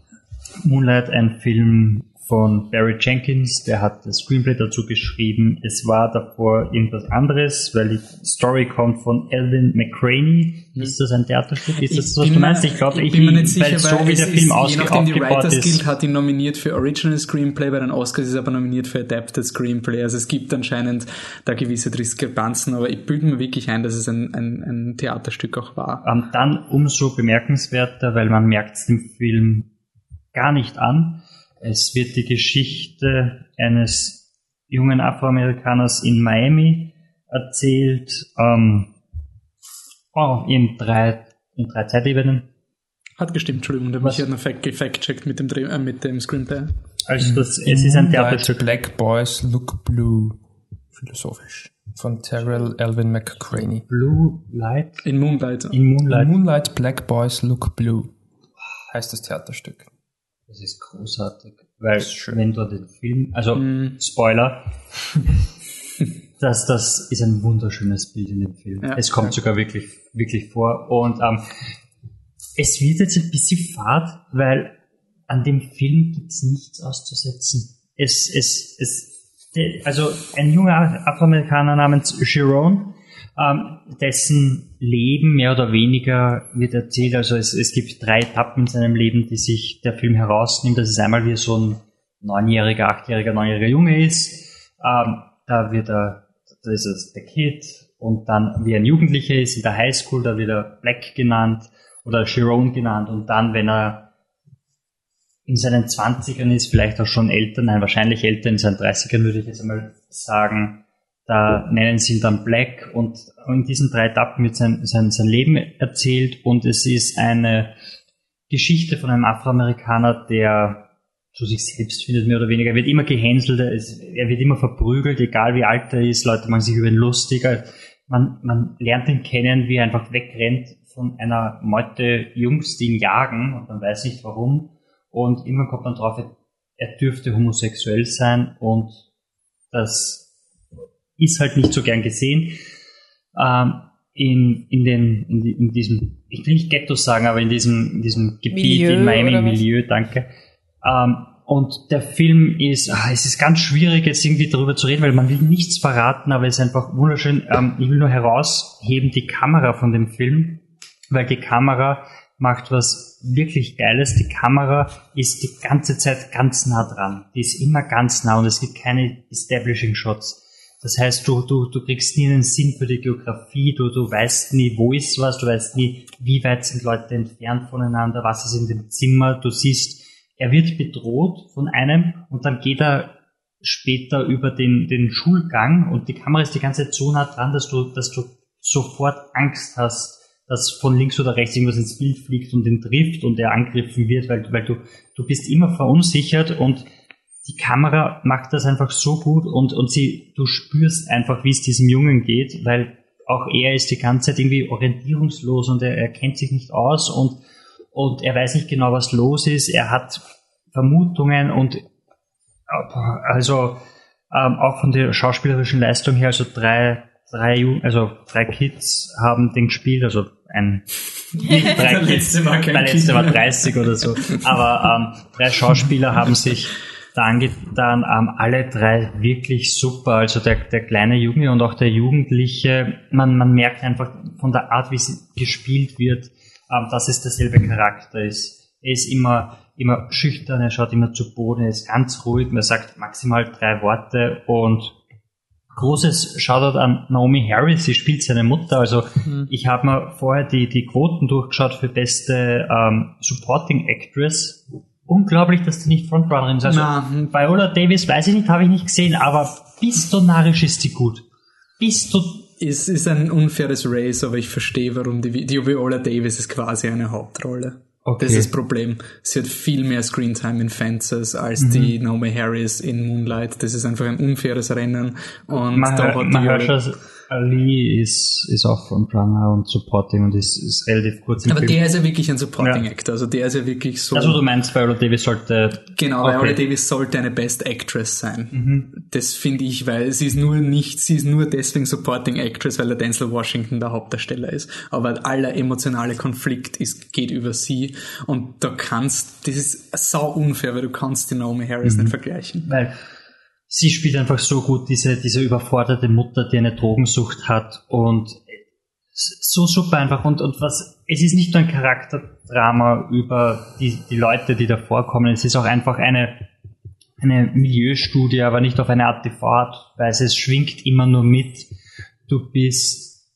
Moonlight, ein Film von Barry Jenkins, der hat das Screenplay dazu geschrieben. Es war davor irgendwas anderes, weil die Story kommt von Alvin McCraney. Ist das ein Theaterstück? Ist das was bin du mir- meinst? Ich glaube, ich bin mir nicht sicher, weil so wie der ist, Film je ausge nachdem die Writers Guild ist. hat ihn nominiert für Original Screenplay, bei den Oscars ist er aber nominiert für Adapted Screenplay. Also es gibt anscheinend da gewisse Diskrepanzen, aber ich bilde mir wirklich ein, dass es ein, ein, ein Theaterstück auch war. Ähm, dann umso bemerkenswerter, weil man merkt es dem Film gar nicht an. Es wird die Geschichte eines jungen Afroamerikaners in Miami erzählt, ähm, oh, in drei, in drei Zeitebenen. Hat gestimmt, Entschuldigung, der Michi hat noch fact- gefact-checkt mit dem, Dreh- äh, mit dem Screenplay. Also das, es ist ein Moonlight, Theaterstück. Black Boys Look Blue. Philosophisch. Von Terrell Alvin McCraney. Blue Light In Moonlight. in Moonlight. Moonlight Black Boys Look Blue. Heißt das Theaterstück. Das ist großartig, weil ist wenn du den Film, also Mm. Spoiler, das, das ist ein wunderschönes Bild in dem Film. Ja. es kommt sogar wirklich, wirklich vor und ähm, es wird jetzt ein bisschen fad, weil an dem Film gibt's nichts auszusetzen. Es, es, es, de- also ein junger Afroamerikaner namens Jerome, ähm, dessen Leben mehr oder weniger wird erzählt. Also es, es gibt drei Etappen in seinem Leben, die sich der Film herausnimmt. Das ist einmal, wie er so ein neunjähriger, achtjähriger, neunjähriger Junge ist. Ähm, da wird er, da ist es der Kid. Und dann, wie er ein Jugendlicher ist, in der Highschool, da wird er Black genannt oder Jerome genannt. Und dann, wenn er in seinen Zwanzigern ist, vielleicht auch schon älter, nein, wahrscheinlich älter, in seinen Dreißigern würde ich jetzt einmal sagen, da nennen sie ihn dann Black und in diesen drei Etappen wird sein, sein, sein Leben erzählt und es ist eine Geschichte von einem Afroamerikaner, der zu sich selbst findet, mehr oder weniger. Er wird immer gehänselt, er, wird immer verprügelt, egal wie alt er ist, Leute machen sich über ihn lustig. Man, man lernt ihn kennen, wie er einfach wegrennt von einer Meute Jungs, die ihn jagen und man weiß nicht warum. Und irgendwann kommt man drauf, er dürfte homosexuell sein und das ist halt nicht so gern gesehen. Ähm, in, in, den, in, in diesem, ich will nicht Ghetto sagen, aber in diesem, in diesem Gebiet Milieu, in was? Milieu, danke. Ähm, und der Film ist, ah, es ist ganz schwierig jetzt irgendwie darüber zu reden, weil man will nichts verraten, aber es ist einfach wunderschön. Ähm, ich will nur herausheben die Kamera von dem Film, weil die Kamera macht was wirklich Geiles. Die Kamera ist die ganze Zeit ganz nah dran. Die ist immer ganz nah und es gibt keine Establishing Shots. Das heißt, du, du, du kriegst nie einen Sinn für die Geografie, du, du weißt nie, wo ist was, du weißt nie, wie weit sind Leute entfernt voneinander, was ist in dem Zimmer. Du siehst, er wird bedroht von einem und dann geht er später über den, den Schulgang und die Kamera ist die ganze Zeit so nah dran, dass du, dass du sofort Angst hast, dass von links oder rechts irgendwas ins Bild fliegt und ihn trifft und er angegriffen wird, weil, weil du, du bist immer verunsichert und die Kamera macht das einfach so gut und, und sie, du spürst einfach, wie es diesem Jungen geht, weil auch er ist die ganze Zeit irgendwie orientierungslos und er, er kennt sich nicht aus und, und er weiß nicht genau, was los ist. Er hat Vermutungen und also ähm, auch von der schauspielerischen Leistung her, also drei, drei, Ju- also drei Kids haben den gespielt, also ein nicht drei Der Kids, letzte war kein der letzte war mehr. 30 oder so. Aber ähm, drei Schauspieler haben sich da angetan, ähm, alle drei wirklich super. Also der, der kleine Junge und auch der Jugendliche, man, man merkt einfach von der Art, wie sie gespielt wird, ähm, dass es derselbe Charakter ist. Er ist immer, immer schüchtern, er schaut immer zu Boden, er ist ganz ruhig, man sagt maximal drei Worte und großes Shoutout an Naomi Harris, sie spielt seine Mutter. Also ich habe mir vorher die, die Quoten durchgeschaut für beste ähm, Supporting Actress. Unglaublich, dass die nicht Frontrunnerin ist. Also Na, hm. Viola Davis, weiß ich nicht, habe ich nicht gesehen, aber bist du narrisch ist die gut. Bist du Es ist ein unfaires Race, aber ich verstehe, warum die, die Viola Davis ist quasi eine Hauptrolle. Okay. Das ist das Problem. Sie hat viel mehr Screentime in Fences als die Mhm. Naomi Harris in Moonlight. Das ist einfach ein unfaires Rennen. Und Mah- da hat die Viola, Mahershala Ali ist, ist auch Frontrunner und Supporting und ist, ist relativ kurz im aber Film. der ist ja wirklich ein Supporting Ja. Actor. Also der ist ja wirklich so. also du meinst, Viola Davis sollte Genau, Okay. Viola Davis sollte eine Best Actress sein. Mhm. Das finde ich, weil sie ist nur nicht, sie ist nur deswegen Supporting Actress, weil der Denzel Washington der Hauptdarsteller ist. Aber aller emotionale Konflikt ist, geht über sie. Und da kannst, das ist sau unfair, weil du kannst die Naomi Harris Mhm. nicht vergleichen. weil sie spielt einfach so gut diese, diese überforderte Mutter, die eine Drogensucht hat und so super einfach und, und was, es ist nicht nur ein Charakterdrama über die, die Leute, die da vorkommen, es ist auch einfach eine, eine Milieustudie, aber nicht auf eine Art TV-Art, weil es schwingt immer nur mit. Du bist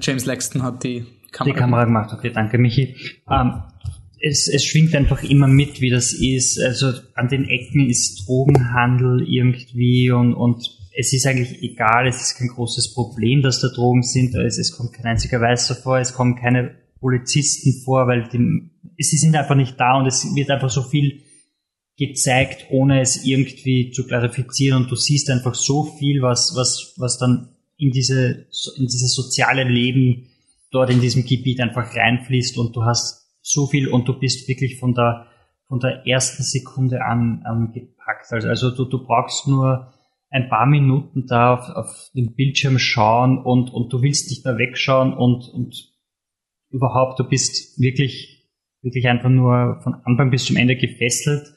James Laxton hat die Kamera. die Kamera gemacht, okay, danke Michi. Ähm, es, es schwingt einfach immer mit, wie das ist. Also an den Ecken ist Drogenhandel irgendwie und, und es ist eigentlich egal, es ist kein großes Problem, dass da Drogen sind. Es, es kommt kein einziger Weißer vor, es kommen keine Polizisten vor, weil die, sie sind einfach nicht da und es wird einfach so viel gezeigt, ohne es irgendwie zu klarifizieren und du siehst einfach so viel, was, was, was dann in diese, in dieses soziale Leben dort in diesem Gebiet einfach reinfließt und du hast so viel und du bist wirklich von der, von der ersten Sekunde an, an gepackt. Also, also du, du brauchst nur ein paar Minuten da auf, auf den Bildschirm schauen und, und du willst nicht mehr wegschauen und, und überhaupt, du bist wirklich, wirklich einfach nur von Anfang bis zum Ende gefesselt.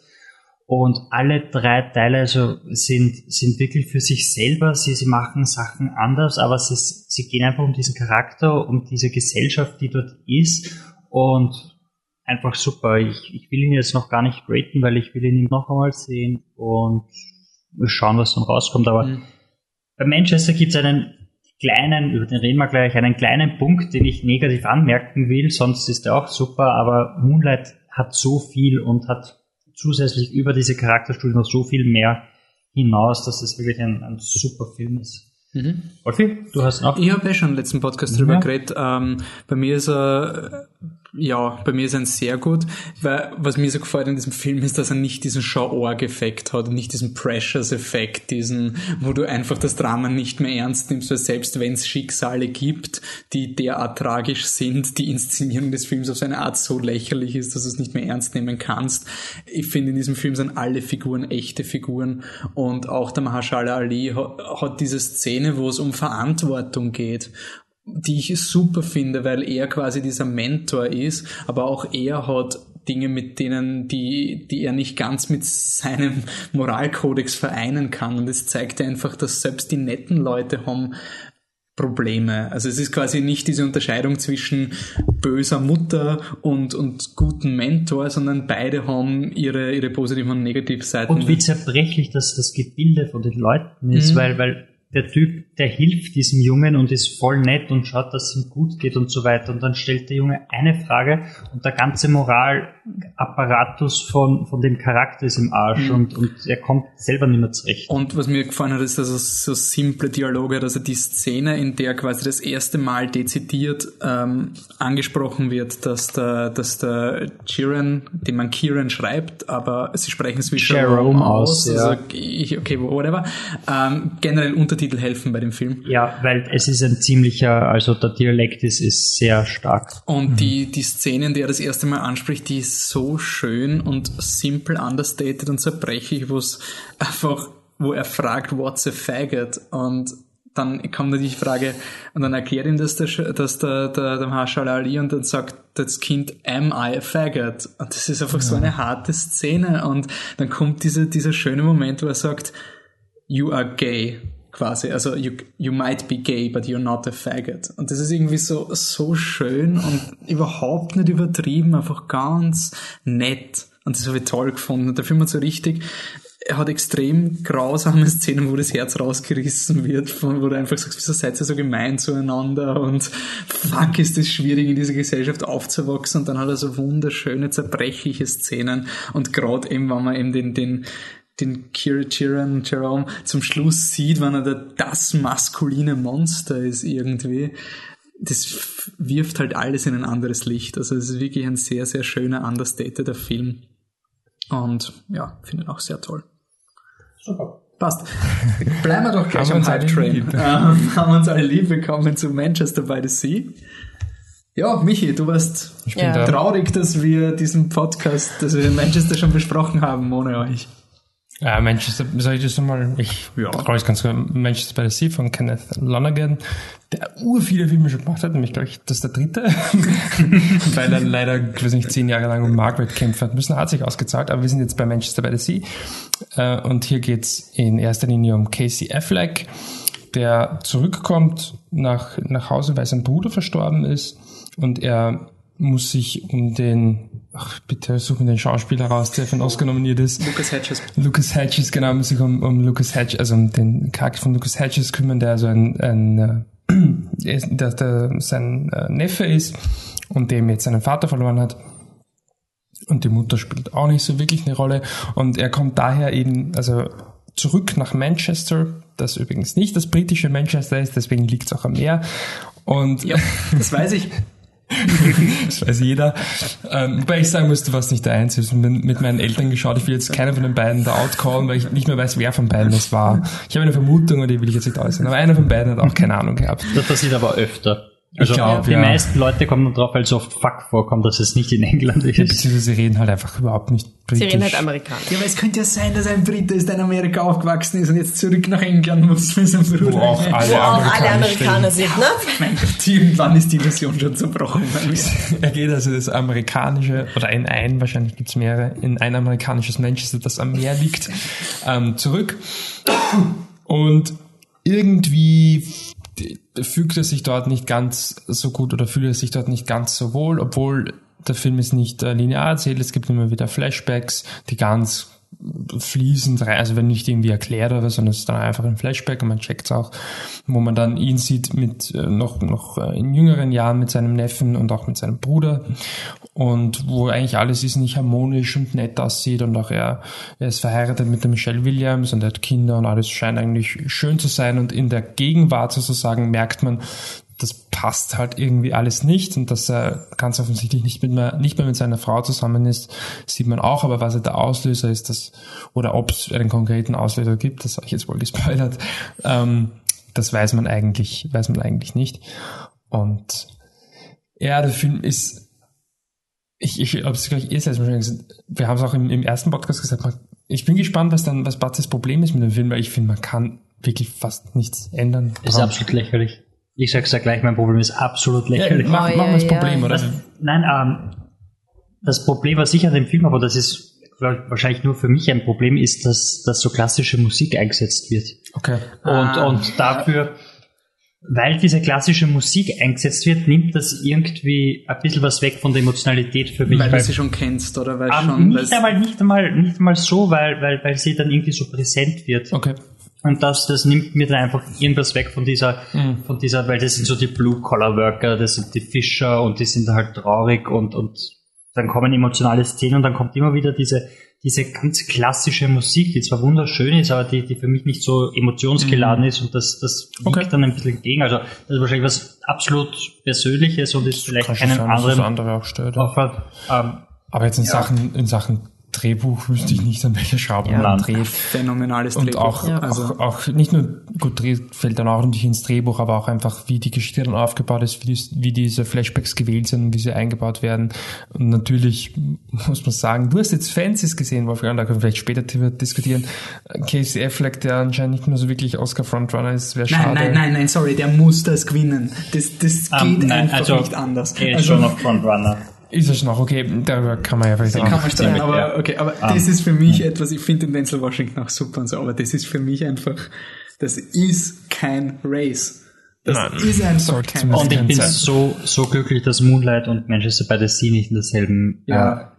Und alle drei Teile also sind, sind wirklich für sich selber. Sie, sie machen Sachen anders, aber sie, sie gehen einfach um diesen Charakter, um diese Gesellschaft, die dort ist. Und einfach super. Ich, ich will ihn jetzt noch gar nicht raten, weil ich will ihn noch einmal sehen und wir schauen, was dann rauskommt. Aber Mhm. bei Manchester gibt es einen kleinen, über den reden wir gleich, einen kleinen Punkt, den ich negativ anmerken will, sonst ist er auch super, aber Moonlight hat so viel und hat zusätzlich über diese Charakterstudie noch so viel mehr hinaus, dass es wirklich ein, ein super Film ist. Mhm. Wolfi, du hast noch? Ich habe eh schon im letzten Podcast drüber Ja. geredet. Ähm, bei mir ist er ja, bei mir ist ein sehr gut, weil was mir so gefällt in diesem Film ist, dass er nicht diesen Show-Org-Effekt hat, nicht diesen Pressures-Effekt, diesen, wo du einfach das Drama nicht mehr ernst nimmst, weil selbst wenn es Schicksale gibt, die derart tragisch sind, die Inszenierung des Films auf seine Art so lächerlich ist, dass du es nicht mehr ernst nehmen kannst. Ich finde, in diesem Film sind alle Figuren echte Figuren und auch der Mahershala Ali hat, hat diese Szene, wo es um Verantwortung geht die ich super finde, weil er quasi dieser Mentor ist, aber auch er hat Dinge, mit denen, die, die er nicht ganz mit seinem Moralkodex vereinen kann. Und es zeigt einfach, dass selbst die netten Leute haben Probleme. Also es ist quasi nicht diese Unterscheidung zwischen böser Mutter und, und guten Mentor, sondern beide haben ihre, ihre positiven und negativen Seiten. Und wie zerbrechlich das, das Gebilde von den Leuten ist, mhm. weil, weil der Typ, der hilft diesem Jungen und ist voll nett und schaut, dass es ihm gut geht und so weiter. Und dann stellt der Junge eine Frage und der ganze Moralapparatus von, von dem Charakter ist im Arsch mhm. und, und er kommt selber nicht mehr zurecht. Und was mir gefallen hat, ist, dass es so simple Dialoge hat. Also die Szene, in der quasi das erste Mal dezidiert ähm, angesprochen wird, dass der, dass der Kieran, den man Kieran schreibt, aber sie sprechen es wie Jerome aus. aus ja. Also ich, okay, whatever. Ähm, generell unter Untertitel helfen bei dem Film. Ja, weil es ist ein ziemlicher, also der Dialekt ist, ist sehr stark. Und mhm. die, die Szene, in der er das erste Mal anspricht, die ist so schön und simple, understated und zerbrechlich, wo es einfach, wo er fragt, what's a faggot? Und dann kommt natürlich die Frage, und dann erklärt ihm das der, dass der, der, der Marshall Ali und dann sagt das Kind, am I a faggot? Und das ist einfach ja. so eine harte Szene und dann kommt dieser, dieser schöne Moment, wo er sagt, you are gay quasi. Also you, you might be gay, but you're not a faggot. Und das ist irgendwie so, so schön und überhaupt nicht übertrieben, einfach ganz nett. Und das habe ich toll gefunden. Und Film hat so richtig, er hat extrem grausame Szenen, wo das Herz rausgerissen wird, von, wo du einfach sagst, wieso seid ihr so gemein zueinander und fuck, ist das schwierig in dieser Gesellschaft aufzuwachsen und dann hat er so wunderschöne, zerbrechliche Szenen und gerade eben, wenn man eben den, den, den Kieran Jerome zum Schluss sieht, wenn er da das maskuline Monster ist irgendwie, das wirft halt alles in ein anderes Licht. Also es ist wirklich ein sehr, sehr schöner, understateder Film. Und ja, finde ihn auch sehr toll. Super. Passt. Bleiben wir doch gleich am Hype Train. Ähm, haben wir uns alle lieb. Willkommen zu Manchester by the Sea. Ja, Michi, du warst ja. traurig, dass wir diesen Podcast, dass wir Manchester schon besprochen haben ohne euch. Ja, Manchester, soll ich das nochmal? Ich ja. es ganz gut. Manchester by the Sea von Kenneth Lonergan, der ur viele Filme schon gemacht hat, nämlich, glaube ich, das ist der dritte. Weil er leider, ich weiß nicht, zehn Jahre lang um Margaret kämpfen hat müssen, hat sich ausgezahlt, aber wir sind jetzt bei Manchester by the Sea. Äh, und hier geht's in erster Linie um Casey Affleck, der zurückkommt nach, nach Hause, weil sein Bruder verstorben ist und er muss sich um den ach, bitte suchen den Schauspieler raus, der von Oscar nominiert ist. Lucas Hedges. Lucas Hedges, genau, muss sich um, um Lucas Hedges, also um den Charakter von Lucas Hedges kümmern, der also ein, ein äh, der, der sein äh, Neffe ist und dem jetzt seinen Vater verloren hat. Und die Mutter spielt auch nicht so wirklich eine Rolle. Und er kommt daher eben, also zurück nach Manchester, das übrigens nicht das britische Manchester ist, deswegen liegt es auch am Meer. Und ja, das weiß ich. das weiß jeder. Ähm, wobei ich sagen müsste, was nicht der Einzige. Habe mit meinen Eltern geschaut. Ich will jetzt keiner von den beiden da outcallen, weil ich nicht mehr weiß, wer von beiden es war. Ich habe eine Vermutung, und die will ich jetzt nicht äußern. Aber einer von beiden hat auch keine Ahnung gehabt. Das passiert aber öfter. Also glaub, die ja. meisten Leute kommen dann drauf, weil so oft Fuck vorkommt, dass es nicht in England ist. Beziehungsweise sie reden halt einfach überhaupt nicht britisch. Sie reden halt amerikanisch. Ja, aber es könnte ja sein, dass ein Brite ist, der in Amerika aufgewachsen ist und jetzt zurück nach England muss mit seinem Bruder. Wo auch alle, Wo auch alle Amerikaner sind, ne? Mein Gott, irgendwann ist die Illusion schon zerbrochen. er geht also das amerikanische, oder in ein, wahrscheinlich gibt's mehrere, in ein amerikanisches Manchester, das am Meer liegt, ähm, zurück. Und irgendwie fügt er sich dort nicht ganz so gut oder fühlt er sich dort nicht ganz so wohl, obwohl der Film ist nicht äh, linear erzählt, es gibt immer wieder Flashbacks, die ganz fließend rein, also wenn nicht irgendwie erklärt oder, sondern es ist dann einfach ein Flashback und man checkt es auch, wo man dann ihn sieht mit äh, noch noch äh, in jüngeren Jahren mit seinem Neffen und auch mit seinem Bruder und wo eigentlich alles ist nicht harmonisch und nett aussieht und auch er, er ist verheiratet mit der Michelle Williams und er hat Kinder und alles scheint eigentlich schön zu sein und in der Gegenwart sozusagen merkt man, das passt halt irgendwie alles nicht und dass er ganz offensichtlich nicht, mit mehr, nicht mehr mit seiner Frau zusammen ist, sieht man auch, aber was er der Auslöser ist, das, oder ob es einen konkreten Auslöser gibt, das habe ich jetzt wohl gespoilert, ähm, das weiß man eigentlich, weiß man eigentlich nicht. Und ja, der Film ist, ich, ich habe es gleich eh selbst gesagt, wir haben es auch im, im ersten Podcast gesagt, man, ich bin gespannt, was dann, was Batzes Problem ist mit dem Film, weil ich finde, man kann wirklich fast nichts ändern. Ist absolut lächerlich. Ich sag's ja gleich, mein Problem ist absolut lächerlich. Ja, mach, Oh, mach ja, mal das ja. Problem, oder? Das, nein, ähm, das Problem, was ich an dem Film habe, aber das ist glaub ich, wahrscheinlich nur für mich ein Problem, ist, dass, dass so klassische Musik eingesetzt wird. Okay. Und, Ah. und dafür, weil diese klassische Musik eingesetzt wird, nimmt das irgendwie ein bisschen was weg von der Emotionalität für mich. Weil du weil- sie schon kennst, oder? Weil ähm, schon, nicht, einmal, nicht, einmal, nicht einmal so, weil, weil, weil sie dann irgendwie so präsent wird. Okay. Und das, das nimmt mir dann einfach irgendwas weg von dieser, Mhm. von dieser, weil das sind so die Blue-Collar-Worker, das sind die Fischer und die sind halt traurig und, und dann kommen emotionale Szenen und dann kommt immer wieder diese, diese ganz klassische Musik, die zwar wunderschön ist, aber die, die für mich nicht so emotionsgeladen ist und das, das liegt Mhm. Okay. dann ein bisschen entgegen. Also das ist wahrscheinlich was absolut Persönliches und ist vielleicht Kann schon keinen sein, das anderen andere auch stört. Aufwand. Ähm, Aber jetzt in Sachen, in Sachen Drehbuch wüsste ich nicht, an welcher Schraube Ja. man dreht. phänomenales Und Drehbuch. auch, Ja. also, auch, auch nicht nur gut Dreh fällt dann auch natürlich ins Drehbuch, aber auch einfach, wie die Geschichte dann aufgebaut ist, wie, die, wie diese Flashbacks gewählt sind, wie sie eingebaut werden. Und natürlich muss man sagen, du hast jetzt Fancies gesehen, Wolfgang, da können wir vielleicht später diskutieren. Casey Affleck, der anscheinend nicht mehr so wirklich Oscar-Frontrunner ist, wäre schade. nein, nein, nein, nein, sorry, der muss das gewinnen. Das, das ähm, geht nein, einfach also, nicht anders. Er ist also, schon noch Frontrunner. Ist es noch, okay, darüber kann man ja vielleicht kann man auch. streiten, aber ja. okay, aber das ist für mich etwas, ich finde den Denzel Washington auch super und so, aber das ist für mich einfach, das ist kein Race. Das Nein, ist einfach sollte kein Und ich bin sein. so, so glücklich, dass Moonlight und Manchester by the Sea nicht in derselben Ja.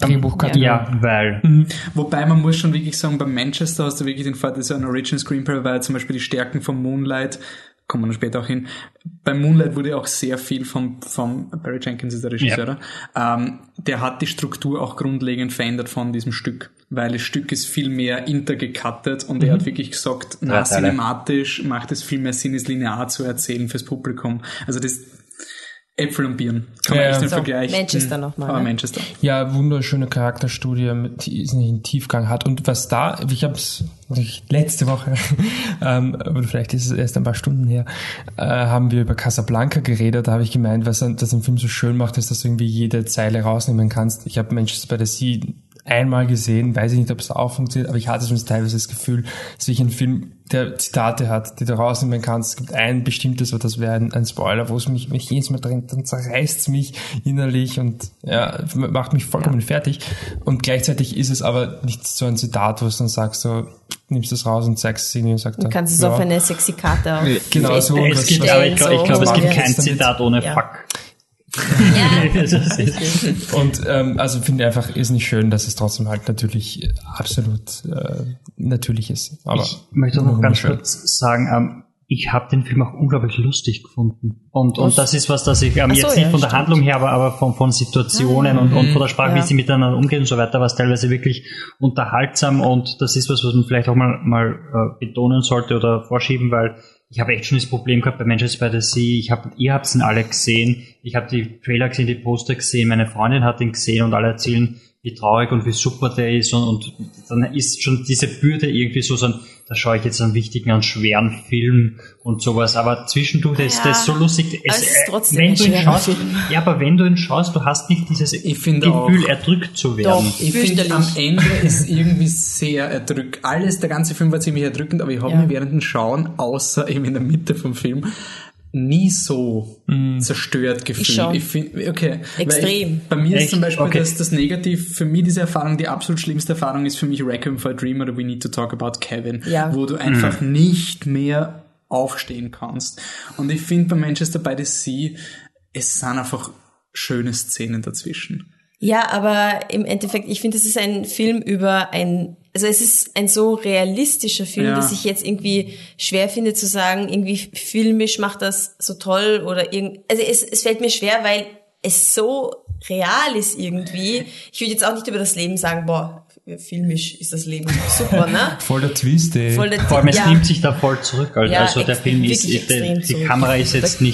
Drehbuchkategorie. Äh, ja, weil Wobei man muss schon wirklich sagen, bei Manchester hast du wirklich den Vorteil, so ein Original Screenplay, weil zum Beispiel die Stärken von Moonlight, kommen wir noch später auch hin, bei Moonlight wurde auch sehr viel vom, vom Barry Jenkins ist der Regisseur, oder? Ähm, der hat die Struktur auch grundlegend verändert von diesem Stück, weil das Stück ist viel mehr intergecuttet und er hat wirklich gesagt, na, cinematisch macht es viel mehr Sinn, es linear zu erzählen fürs Publikum. Also das Äpfel und Birnen. Kann man Ja, echt nicht so, vergleichen. Manchester nochmal, Aber ne? Manchester. Ja, wunderschöne Charakterstudie, mit, die einen Tiefgang hat. Und was da, ich habe es letzte Woche, ähm, oder vielleicht ist es erst ein paar Stunden her, äh, haben wir über Casablanca geredet. Da habe ich gemeint, was ein, das ein Film so schön macht, ist, dass du irgendwie jede Zeile rausnehmen kannst. Ich habe Manchester by the Sea einmal gesehen, weiß ich nicht, ob es auch funktioniert, aber ich hatte schon teilweise das Gefühl, dass ich ein Film, der Zitate hat, die du rausnehmen kannst. Es gibt ein bestimmtes, aber das wäre ein, ein Spoiler, wo es mich, mich jedes Mal drin, dann zerreißt es mich innerlich und ja, macht mich vollkommen fertig. Und gleichzeitig ist es aber nicht so ein Zitat, wo du dann sagst, so, nimmst es raus und zeigst es irgendwie und sagst, Du kannst es ja, auf eine sexy Karte auf Genau, so Facebook es gibt, was- aber ich, stellen, glaub- glaube, es gibt Ja. kein Zitat ohne Ja. Fuck. Ja, Und ähm, also finde ich einfach ist nicht schön, dass es trotzdem halt natürlich absolut äh, natürlich ist. Aber ich möchte auch noch ganz wunderschön. kurz sagen, ähm, ich habe den Film auch unglaublich lustig gefunden. Und, und das ist was, das ich ähm, so, jetzt nicht ja, von der stimmt. Handlung her, aber, aber von, von Situationen und, und von der Sprache, Ja. wie sie miteinander umgehen und so weiter, was teilweise wirklich unterhaltsam und das ist was, was man vielleicht auch mal, mal äh, betonen sollte oder vorschieben, weil ich habe echt schon das Problem gehabt bei Manchester by the Sea. Ich hab, ihr habt ihn alle gesehen. Ich habe die Trailer gesehen, die Poster gesehen. Meine Freundin hat ihn gesehen und alle erzählen, wie traurig und wie super der ist. Und, und dann ist schon diese Bürde irgendwie so, so ein, da schaue ich jetzt einen wichtigen, einen schweren Film und sowas. Aber zwischendurch, das, Ja, das ist so lustig. aber es ist trotzdem wenn ein du ihn schaust, Film. Ja, aber wenn du ihn schaust, du hast nicht dieses Ich finde Gefühl, auch. erdrückt zu werden. Doch. Ich finde, am Ende ist irgendwie sehr erdrückend. Alles, der ganze Film war ziemlich erdrückend, aber ich habe Ja. mir während dem Schauen, außer eben in der Mitte vom Film, nie so zerstört gefühlt. Ich schon. finde, okay. Extrem. Ich, bei mir ist Echt? zum Beispiel Okay. das, das Negativ, für mich diese Erfahrung, die absolut schlimmste Erfahrung ist für mich Requiem for a Dream oder We Need to Talk About Kevin, Ja. wo du einfach nicht mehr aufstehen kannst. Und ich finde bei Manchester by the Sea, es sind einfach schöne Szenen dazwischen. Ja, aber im Endeffekt, ich finde, es ist ein Film über ein, also es ist ein so realistischer Film, Ja. dass ich jetzt irgendwie schwer finde zu sagen, irgendwie filmisch macht das so toll oder irgend, also es, es fällt mir schwer, weil es so real ist irgendwie. Ich würde jetzt auch nicht über das Leben sagen, boah, filmisch ist das Leben super, ne? Voll der Twist, ey. Voll der Vor allem, es ja. nimmt sich da voll zurück. Also, Ja, also der Film ist, der, die zurück. Kamera ist jetzt Der-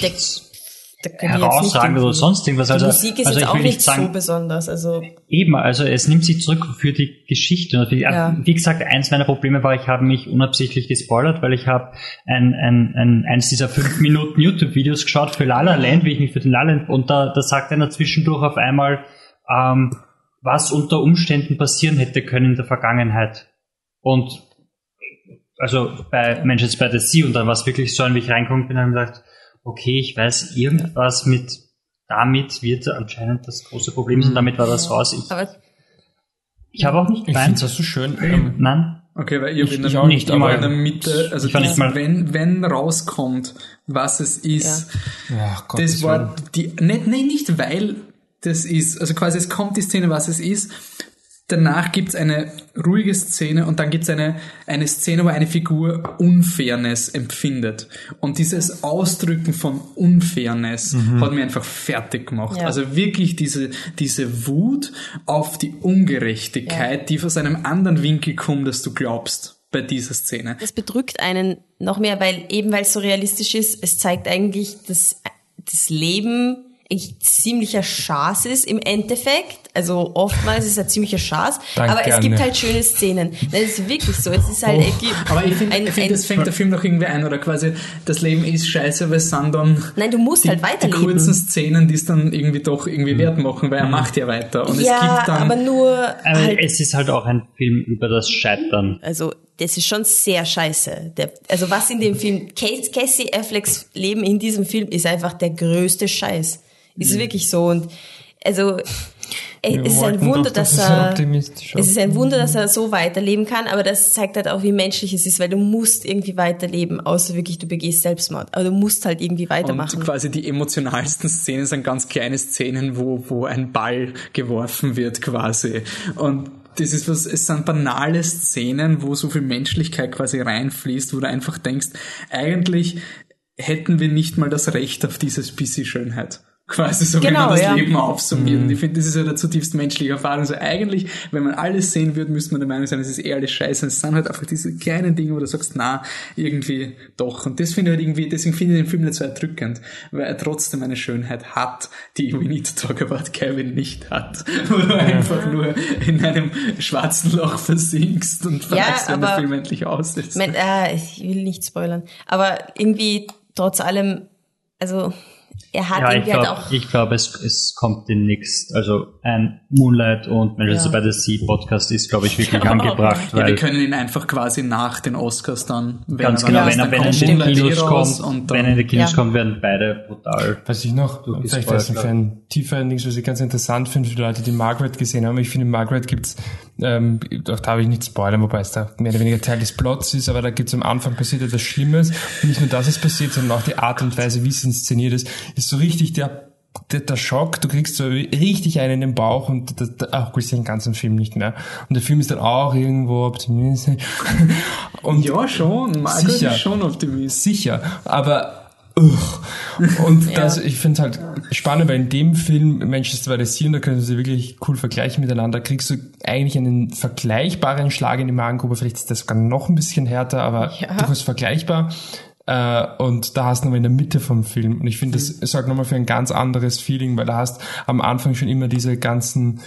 herausragend oder sonst irgendwas. Die Also, Musik ist also jetzt ich auch nicht sagen, so besonders. Also Eben, also es nimmt sich zurück für die Geschichte. Und wie, Ja. wie gesagt, eins meiner Probleme war, ich habe mich unabsichtlich gespoilert, weil ich habe ein, ein, ein, eins dieser fünf Minuten YouTube-Videos geschaut für La La Land, wie ich mich für den La La Land, und da, da sagt einer zwischendurch auf einmal, ähm, was unter Umständen passieren hätte können in der Vergangenheit. Und also bei Manchester by the Sea und dann war es wirklich so, wie ich reingekommen bin, habe ich gesagt, okay, ich weiß irgendwas mit damit wird anscheinend das große Problem sein, damit war das raus. Ich, aber ich habe auch nicht Ich finde das so schön. Ähm, Nein, Okay, weil ihr Ich- in der, auch nicht, in aber- der Mitte, also Ich war nicht das, mal- wenn, wenn rauskommt, was es ist, Ach Gott, das war die, nicht, nicht, nicht weil das ist, also quasi es kommt die Szene, was es ist, danach gibt's eine ruhige Szene und dann gibt's eine, eine Szene, wo eine Figur Unfairness empfindet. Und dieses Ausdrücken von Unfairness hat mir einfach fertig gemacht. Ja. Also wirklich diese, diese Wut auf die Ungerechtigkeit, die aus einem anderen Winkel kommt, als du glaubst bei dieser Szene. das bedrückt einen noch mehr, weil eben weil es so realistisch ist, es zeigt eigentlich, dass das Leben eigentlich ziemlicher Schaß ist im Endeffekt. Also oftmals ist es ein ziemlicher Danke, aber es gibt halt schöne Szenen. Das ist wirklich so. Es ist halt Oh, aber ich finde, find, ein- das fängt der Film noch irgendwie ein, oder quasi, das Leben ist scheiße, weil es sind dann Nein, du musst die, halt die weiterleben. kurzen Szenen, die es dann irgendwie doch irgendwie wert machen, weil er macht ja weiter. Und es ja, gibt dann, aber nur aber halt, es ist halt auch ein Film über das Scheitern. also das ist schon sehr scheiße. Der, also was in dem Film, Cas- Casey Afflecks Leben in diesem Film ist einfach der größte Scheiß. Ist wirklich so und also es ist ein Wunder, doch, dass dass es er optimistisch es ist ein Wunder, dass er so weiterleben kann, aber das zeigt halt auch, wie menschlich es ist, weil du musst irgendwie weiterleben, außer wirklich du begehst Selbstmord. Aber du musst halt irgendwie weitermachen. und quasi die emotionalsten Szenen sind ganz kleine Szenen, wo, wo ein Ball geworfen wird quasi. Und das ist was, es sind banale Szenen, wo so viel Menschlichkeit quasi reinfließt, wo du einfach denkst, eigentlich hätten wir nicht mal das Recht auf dieses bisschen Schönheit. Quasi so wie Genau, man das ja. Leben aufsummiert. Und ich finde, das ist ja eine zutiefst menschliche Erfahrung. So eigentlich, wenn man alles sehen würde, müsste man der Meinung sein, es ist eh alles scheiße. Und es sind halt einfach diese kleinen Dinge, wo du sagst, na, irgendwie doch. Und das finde ich halt irgendwie, deswegen finde ich den Film nicht so erdrückend, weil er trotzdem eine Schönheit hat, die We Need to Talk About Kevin nicht hat. Wo du einfach nur in einem schwarzen Loch versinkst und fragst, wenn der Film endlich aus ist. Mein, äh, ich will nicht spoilern, aber irgendwie trotz allem, also er hat Ja, ich irgendwie halt glaube, auch ich glaub, es, es kommt demnächst, also ein Moonlight und Manchester Ja. by the Sea Podcast ist, glaube ich, wirklich angebracht, Ja, wir weil können ihn einfach quasi nach den Oscars dann, wenn ganz er genau, dann wenn er, wenn er in den Moonlight Kinos kommt, und dann, wenn er in die Kinos Ja. kommt, werden beide brutal. Was ich noch, Du bist vielleicht voll ein tiefer Endings, was ich ganz interessant finde für die Leute, die Margaret gesehen haben. Ich finde, in Margaret gibt's, ähm, da habe ich nicht spoilern, wobei es da mehr oder weniger Teil des Plots ist, aber da gibt's am Anfang passiert etwas Schlimmes. Und nicht nur das ist passiert, sondern auch die Art und Weise, wie es inszeniert ist, ist so richtig der der, der Schock, du kriegst so richtig einen in den Bauch und das, das, ach gut, ist den ganzen Film nicht mehr. Und der Film ist dann auch irgendwo optimistisch. Und ja, schon, Margaret Sicher. ist schon Optimist. sicher, aber ugh. und das, ich finde es halt spannend, weil in dem Film Manchester by the Sea, und da können sie wirklich cool vergleichen miteinander, kriegst du eigentlich einen vergleichbaren Schlag in die Magengrube, vielleicht ist das sogar noch ein bisschen härter, aber Ja. durchaus vergleichbar. Äh, und da hast du nochmal in der Mitte vom Film. Und ich finde, das sorgt nochmal für ein ganz anderes Feeling, weil da hast am Anfang schon immer diese ganzen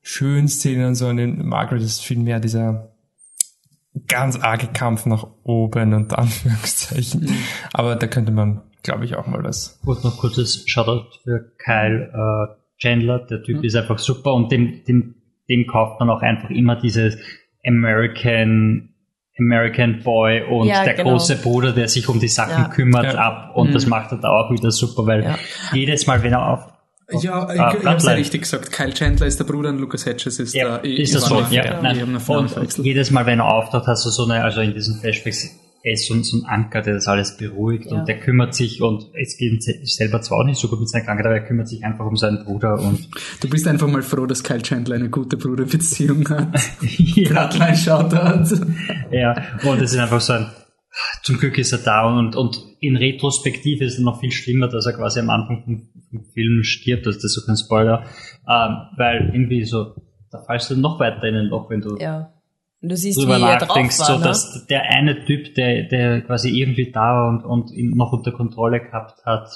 schönen Szenen und so. Und in Margaret ist viel mehr dieser ganz arge Kampf nach oben und Anführungszeichen. Aber da könnte man, glaube ich, auch mal was. Gut, noch kurzes Shoutout für Kyle äh, Chandler. Der Typ ist einfach super und dem, dem, dem kauft man auch einfach immer dieses American American Boy und Ja, der genau. große Bruder, der sich um die Sachen Ja. kümmert, Ja. ab. Und das macht er da auch wieder super, weil Ja. jedes Mal, wenn er auf Ja, ich, Ah, ich hab's ja richtig gesagt. Kyle Chandler ist der Bruder und Lucas Hedges ist Ja, der. Ich, ist das so? Ja, habe Namen Und jedes Mal, wenn er auftaucht, hast du so eine, also in diesen Flashbacks, er ist so, so ein Anker, der das alles beruhigt Ja. und der kümmert sich und es geht ihm selber zwar auch nicht so gut mit seiner Krankheit, aber er kümmert sich einfach um seinen Bruder und Du bist einfach mal froh, dass Kyle Chandler eine gute Bruderbeziehung hat. ja, Bloodline Shoutout. ja, und es ist einfach so ein zum Glück ist er da und, und in Retrospektive ist es noch viel schlimmer, dass er quasi am Anfang vom, vom Film stirbt, also das ist so kein Spoiler, ähm, weil irgendwie so, da fallst du noch weiter in ein Loch, wenn du Ja. Und du siehst, drüber wie er drauf nachdenkst, war, so ne? dass der eine Typ, der, der quasi irgendwie da war und, und ihn noch unter Kontrolle gehabt hat,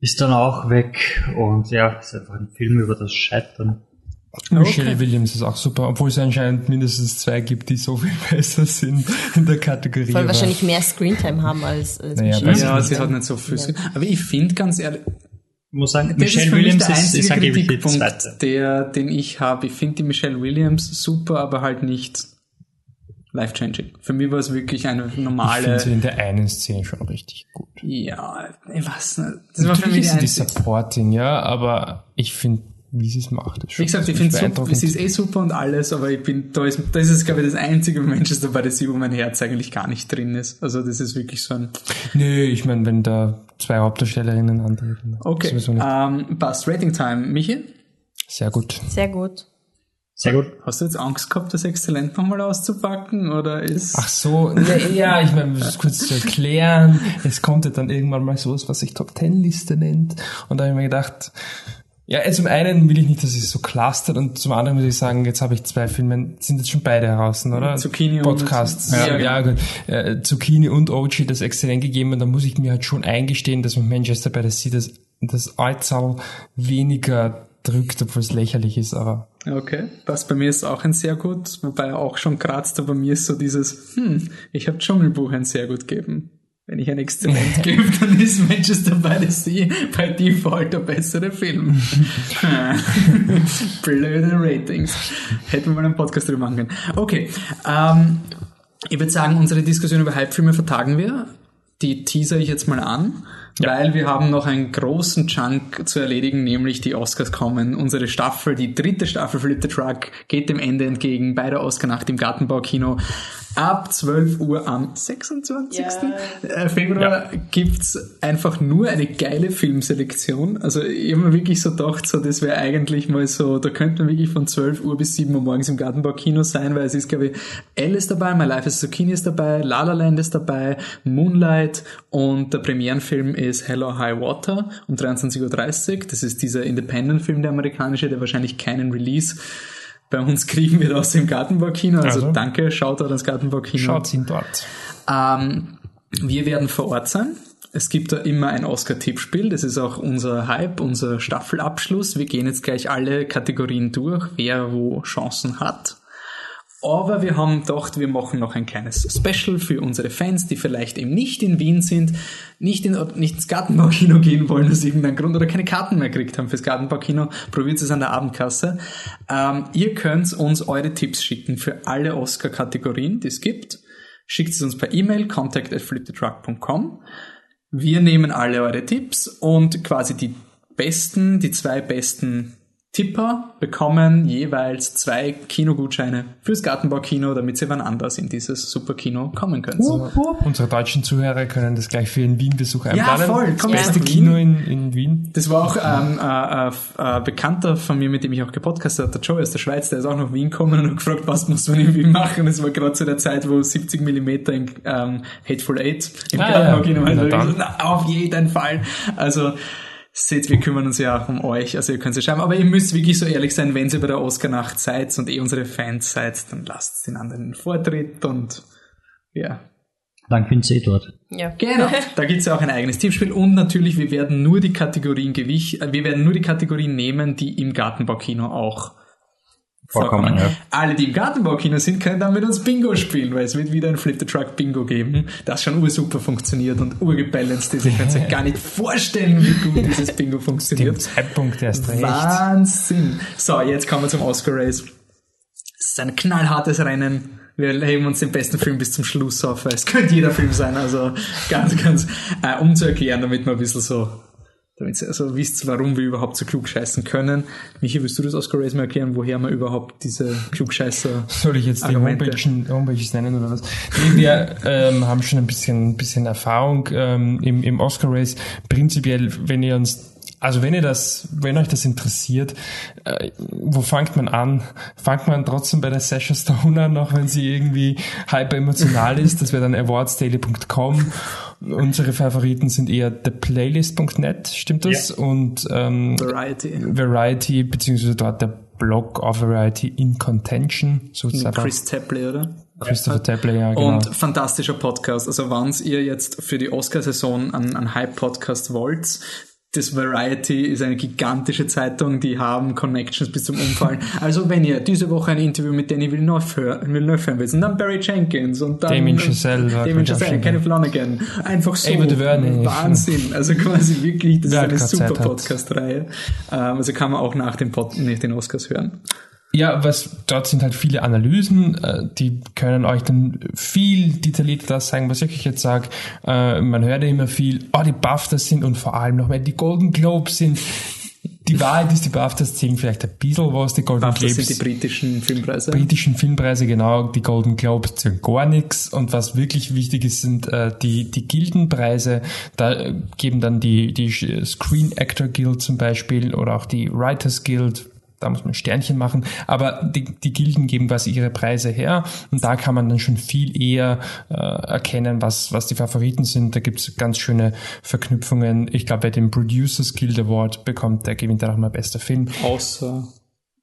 ist dann auch weg und ja, es ist einfach ein Film über das Scheitern. Michelle Williams ist auch super, obwohl es anscheinend mindestens zwei gibt, die so viel besser sind in der Kategorie. Aber- wahrscheinlich mehr Screentime haben als, als Naja, Michelle Ja, sie hat nicht so viel. Aber ich finde ganz ehrlich, Ich muss sagen, das Michelle ist Williams der ist, einzige ist angeblich die Kritikpunkt, zweite. der, den ich habe. Ich finde die Michelle Williams super, aber halt nicht life-changing. Für mich war es wirklich eine Ich finde normale. sie in der einen Szene schon richtig gut. Ja, ich weiß nicht. Das war für Natürlich mich die ist sie einzige. Supporting, ja, aber ich finde, wie sie es macht, ist schon Wie gesagt, ich finde sie ist eh super und alles, aber ich bin, da ist, das ist, glaube ich, das einzige Manchester the Sea, wo mein Herz eigentlich gar nicht drin ist. Also, das ist wirklich so ein, Nee, ich meine, wenn da zwei Hauptdarstellerinnen antreten. okay. Nicht. Ähm, passt. Rating Time. Michi? Sehr gut. Sehr gut. Sehr gut. Hast du jetzt Angst gehabt, das Exzellent nochmal auszupacken, oder ist, Ach so, ja, ja ich meine, das kurz zu erklären, es kommt ja dann irgendwann mal sowas, was sich Top Ten Liste nennt. Und da habe ich mir gedacht, ja, äh, zum einen will ich nicht, dass es so clustert und zum anderen muss ich sagen, jetzt habe ich zwei Filme, sind jetzt schon beide heraus, oder? Zucchini und- Podcasts. Ja, Ja, ja, gut. Äh, Zucchini und OG das exzellent gegeben und da muss ich mir halt schon eingestehen, dass mit Manchester by the Sea das, das Allzahl weniger drückt, obwohl es lächerlich ist, aber Okay, passt. Bei mir ist auch ein sehr gut, wobei auch schon kratzt, aber mir ist so dieses, hm, ich habe Dschungelbuch ein sehr gut gegeben. Wenn ich ein Exzellent gebe, dann ist Manchester by the Sea bei Default der bessere Film. Blöde Ratings. Hätten wir mal einen Podcast drüber machen können. Okay, ähm, ich würde sagen, unsere Diskussion über Hypefilme vertagen wir. Die teaser ich jetzt mal an, weil wir haben noch einen großen Chunk zu erledigen, nämlich die Oscars kommen. Unsere Staffel, die dritte Staffel Flip the Truck, geht dem Ende entgegen bei der Oscar-Nacht im Gartenbaukino. Ab 12 Uhr am 26. äh, Februar gibt's einfach nur eine geile Filmselektion. Also ich habe mir wirklich so gedacht, so, das wäre eigentlich mal so, da könnte man wirklich von 12 Uhr bis 7 Uhr morgens im Gartenbaukino sein, weil es ist, glaube ich, Elle ist dabei, My Life is Zucchini ist dabei, La La Land ist dabei, Moonlight und der Premierenfilm ist Hello High Water um 23.30 Uhr. Das ist dieser Independent-Film, der amerikanische, der wahrscheinlich keinen Release bei uns kriegen wird aus dem Gartenbaukino. Also, Also. danke, schaut an das Gartenbaukino. schaut ihn dort. Ähm, wir werden vor Ort sein. Es gibt da immer ein Oscar-Tippspiel. Das ist auch unser Hype, unser Staffelabschluss. Wir gehen jetzt gleich alle Kategorien durch, wer wo Chancen hat. Aber wir haben gedacht, wir machen noch ein kleines Special für unsere Fans, die vielleicht eben nicht in Wien sind, nicht, in, nicht ins Gartenbaukino gehen wollen aus irgendeinem Grund oder keine Karten mehr gekriegt haben fürs Gartenbaukino. Probiert es an der Abendkasse. Ähm, ihr könnt uns eure Tipps schicken für alle Oscar-Kategorien, die es gibt. Schickt es uns per E-Mail, contact at. Wir nehmen alle eure Tipps und quasi die besten, die zwei besten Tipper bekommen jeweils zwei Kinogutscheine fürs Gartenbaukino, damit sie wann anders in dieses Superkino kommen können. Unsere deutschen Zuhörer können das gleich für einen Wien-Besuch einplanen. voll. Das Komm beste nach Kino in, in Wien. Das war auch ähm, äh, äh, äh, Bekannter von mir, mit dem ich auch gepodcastet habe, der Joey aus der Schweiz, der ist auch nach Wien gekommen und hat gefragt, was muss man in Wien machen. Das war gerade zu der Zeit, wo 70 Millimeter in ähm, Hateful Eight im Ah, Gartenbaukino ja. gesagt, na, Auf jeden Fall. Also seht, wir kümmern uns ja um euch, also ihr könnt es schreiben. Aber ihr müsst wirklich so ehrlich sein, wenn ihr bei der Oscar-Nacht seid und eh unsere Fans seid, dann lasst den anderen den Vortritt und ja, Dann könnt ihr eh dort. Ja. Genau, da gibt's ja auch ein eigenes Tippspiel und natürlich, wir werden nur die Kategorien gewich, äh, wir werden nur die Kategorien nehmen, die im Gartenbaukino auch Vorkommen, ja. Alle, die im Gartenbaukino sind, können dann mit uns Bingo spielen, weil es wird wieder ein Flip the Truck Bingo geben, das schon ursuper funktioniert und urgebalanced ist. Ihr könnt euch gar nicht vorstellen, wie gut dieses Bingo Dem funktioniert. Zeitpunkt erst recht. Wahnsinn. So, jetzt kommen wir zum Oscar Race. Es ist ein knallhartes Rennen. Wir heben uns den besten Film bis zum Schluss auf, weil es könnte jeder Film sein. Also ganz, ganz, äh, um zu erklären, damit wir ein bisschen so, damit ihr also wisst, warum wir überhaupt so klug scheißen können. Michi, willst du das Oscar Race mal erklären, woher man überhaupt diese Klugscheißer Soll ich jetzt die Argumente. Homepages, Homepages nennen oder was? Nee, wir ähm, haben schon ein bisschen, bisschen Erfahrung ähm, im, im Oscar Race. Prinzipiell, wenn ihr uns also wenn ihr das, wenn euch das interessiert, äh, wo fängt man an? Fangt man trotzdem bei der Sasha Stone an, auch wenn sie irgendwie hyper emotional ist. Das wäre dann awardsdaily.com. Unsere Favoriten sind eher theplaylist.net, stimmt das? Ja. Und ähm, Variety. Variety, beziehungsweise dort der Blog of Variety in Contention. So Mit Chris Tapley, oder? Christopher Tapley, ja, genau. Und fantastischer Podcast. Also wenn ihr jetzt für die Oscarsaison einen, einen Hype-Podcast wollt, das Variety ist eine gigantische Zeitung, die haben Connections bis zum Umfallen. Also wenn ihr diese Woche ein Interview mit Danny Villeneuve hören, Villeneuve hören willst, und dann Barry Jenkins und dann Damien Chazelle, Damien Chazelle, Kenneth Flanagan, einfach so. Wahnsinn. Also quasi wirklich, das ist eine super. Podcast-Reihe. Ähm, also kann man auch nach dem Pod, nach den Oscars hören. Ja, was dort sind halt viele Analysen, äh, die können euch dann viel detaillierter das sagen, was ich jetzt sage. Äh, man hört ja immer viel, oh, die BAFTAs sind und vor allem noch mehr die Golden Globes sind. Die Wahrheit ist, die BAFTAs zählen vielleicht ein bisschen was, die Golden Das Globes sind die britischen Filmpreise. britischen Filmpreise, genau, die Golden Globes zählen gar nichts. Und was wirklich wichtig ist, sind äh, die, die Gildenpreise. Da äh, geben dann die, die Screen Actor Guild zum Beispiel oder auch die Writers Guild. Da muss man Sternchen machen. Aber die, die Gilden geben quasi ihre Preise her. Und da kann man dann schon viel eher äh, erkennen, was, was die Favoriten sind. Da gibt's ganz schöne Verknüpfungen. Ich glaube, wer den Producers Guild Award bekommt, der gewinnt dann auch mal bester Film. Außer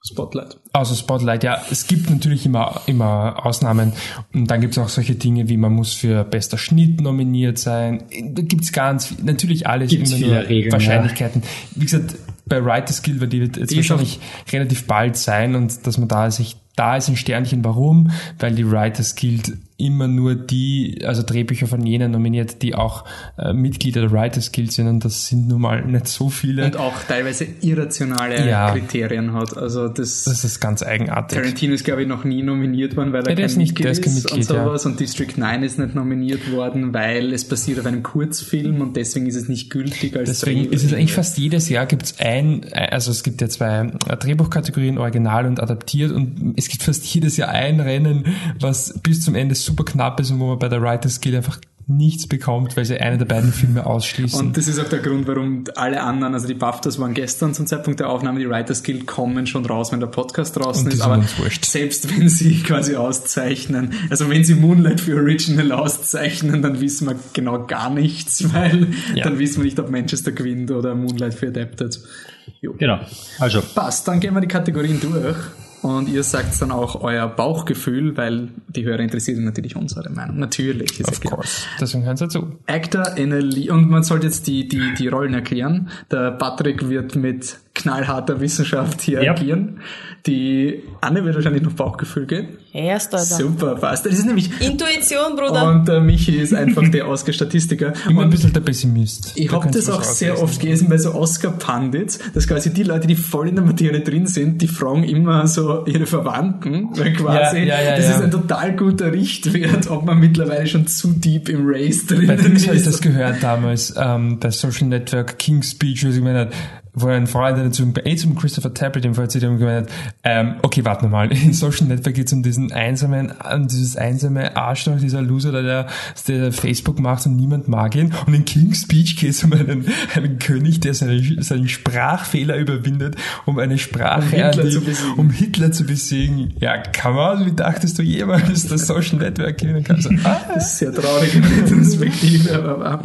Spotlight. Also Spotlight, ja, es gibt natürlich immer, immer Ausnahmen. Und dann gibt es auch solche Dinge wie man muss für bester Schnitt nominiert sein. Da gibt es ganz, natürlich alles Gibt's immer viele nur Regeln, Wahrscheinlichkeiten. Wie gesagt, bei Writers Guild wird die jetzt ist wahrscheinlich relativ bald sein und dass man da sich, da ist ein Sternchen. Warum? Weil die Writers Guild immer nur die, also Drehbücher von jenen nominiert, die auch äh, Mitglieder der Writers Guild sind und das sind nun mal nicht so viele. Und auch teilweise irrationale Ja. Kriterien hat. Also das, das ist ganz eigenartig. Tarantino ist, glaube ich, noch nie nominiert worden, weil er Ja, kein ist nicht- Mitglied ist kein Mitglied, und ja. sowas. Und District 9 ist nicht nominiert worden, weil es basiert auf einem Kurzfilm und deswegen ist es nicht gültig als Deswegen Dreh- ist es eigentlich fast jedes Jahr gibt's ein, also es gibt ja zwei äh, Drehbuchkategorien, original und adaptiert und es gibt fast jedes Jahr ein Rennen, was bis zum Ende super knapp ist und wo man bei der Writers Guild einfach nichts bekommt, weil sie eine der beiden Filme ausschließen. Und das ist auch der Grund, warum alle anderen, also die BAFTAs waren gestern zum Zeitpunkt der Aufnahme, die Writers Guild kommen schon raus, wenn der Podcast draußen Und die ist. sind Aber selbst wenn sie quasi auszeichnen, also wenn sie Moonlight für Original auszeichnen, dann wissen wir genau gar nichts, weil Ja. dann wissen wir nicht, ob Manchester gewinnt oder Moonlight für Adapted. Jo. Genau. Also, Passt, dann gehen wir die Kategorien durch. Und ihr sagt dann auch euer Bauchgefühl, weil die Hörer interessiert natürlich unsere Meinung. Natürlich. Ist of ja klar. course. Deswegen hören sie dazu. Actor in a Le und man sollte jetzt die, die, die Rollen erklären. Der Patrick wird mit knallharter Wissenschaft hier Ja. agieren. Die Anne wird wahrscheinlich noch Bauchgefühl gehen. Erst oder? Super, passt. Das ist nämlich, Intuition, Bruder. und der Michi ist einfach der Oscar-Statistiker. Immer ein Und bisschen der Pessimist. ich Da habe das auch sehr auslesen. oft gelesen bei so Oscar-Pundits, dass quasi die Leute, die voll in der Materie drin sind, die fragen immer so ihre Verwandten, weil quasi Ja, ja, ja, das ja. ist ein total guter Richtwert, ob man mittlerweile schon zu deep im Race drin Bei Dings habe ich ist. das gehört damals, ähm, bei Social Network King's Speech, wo sie wo ein Freund dazu, eh zum Christopher Tappert, dem Fall zu dem gemeint hat, ähm, okay, warte mal, in Social Network geht es um diesen einsamen, um dieses einsame Arschloch, dieser Loser, der, der Facebook macht und niemand mag ihn. Und in King's Speech geht es um einen, einen König, der seinen, seinen Sprachfehler überwindet, um eine Sprache, Um Hitler die- zu besiegen. um Hitler zu besiegen. Ja, come on, wie dachtest du jemals, dass Social Network gewinnen kann? So, ah, Das ist sehr traurig in Retrospektive, aber wahr.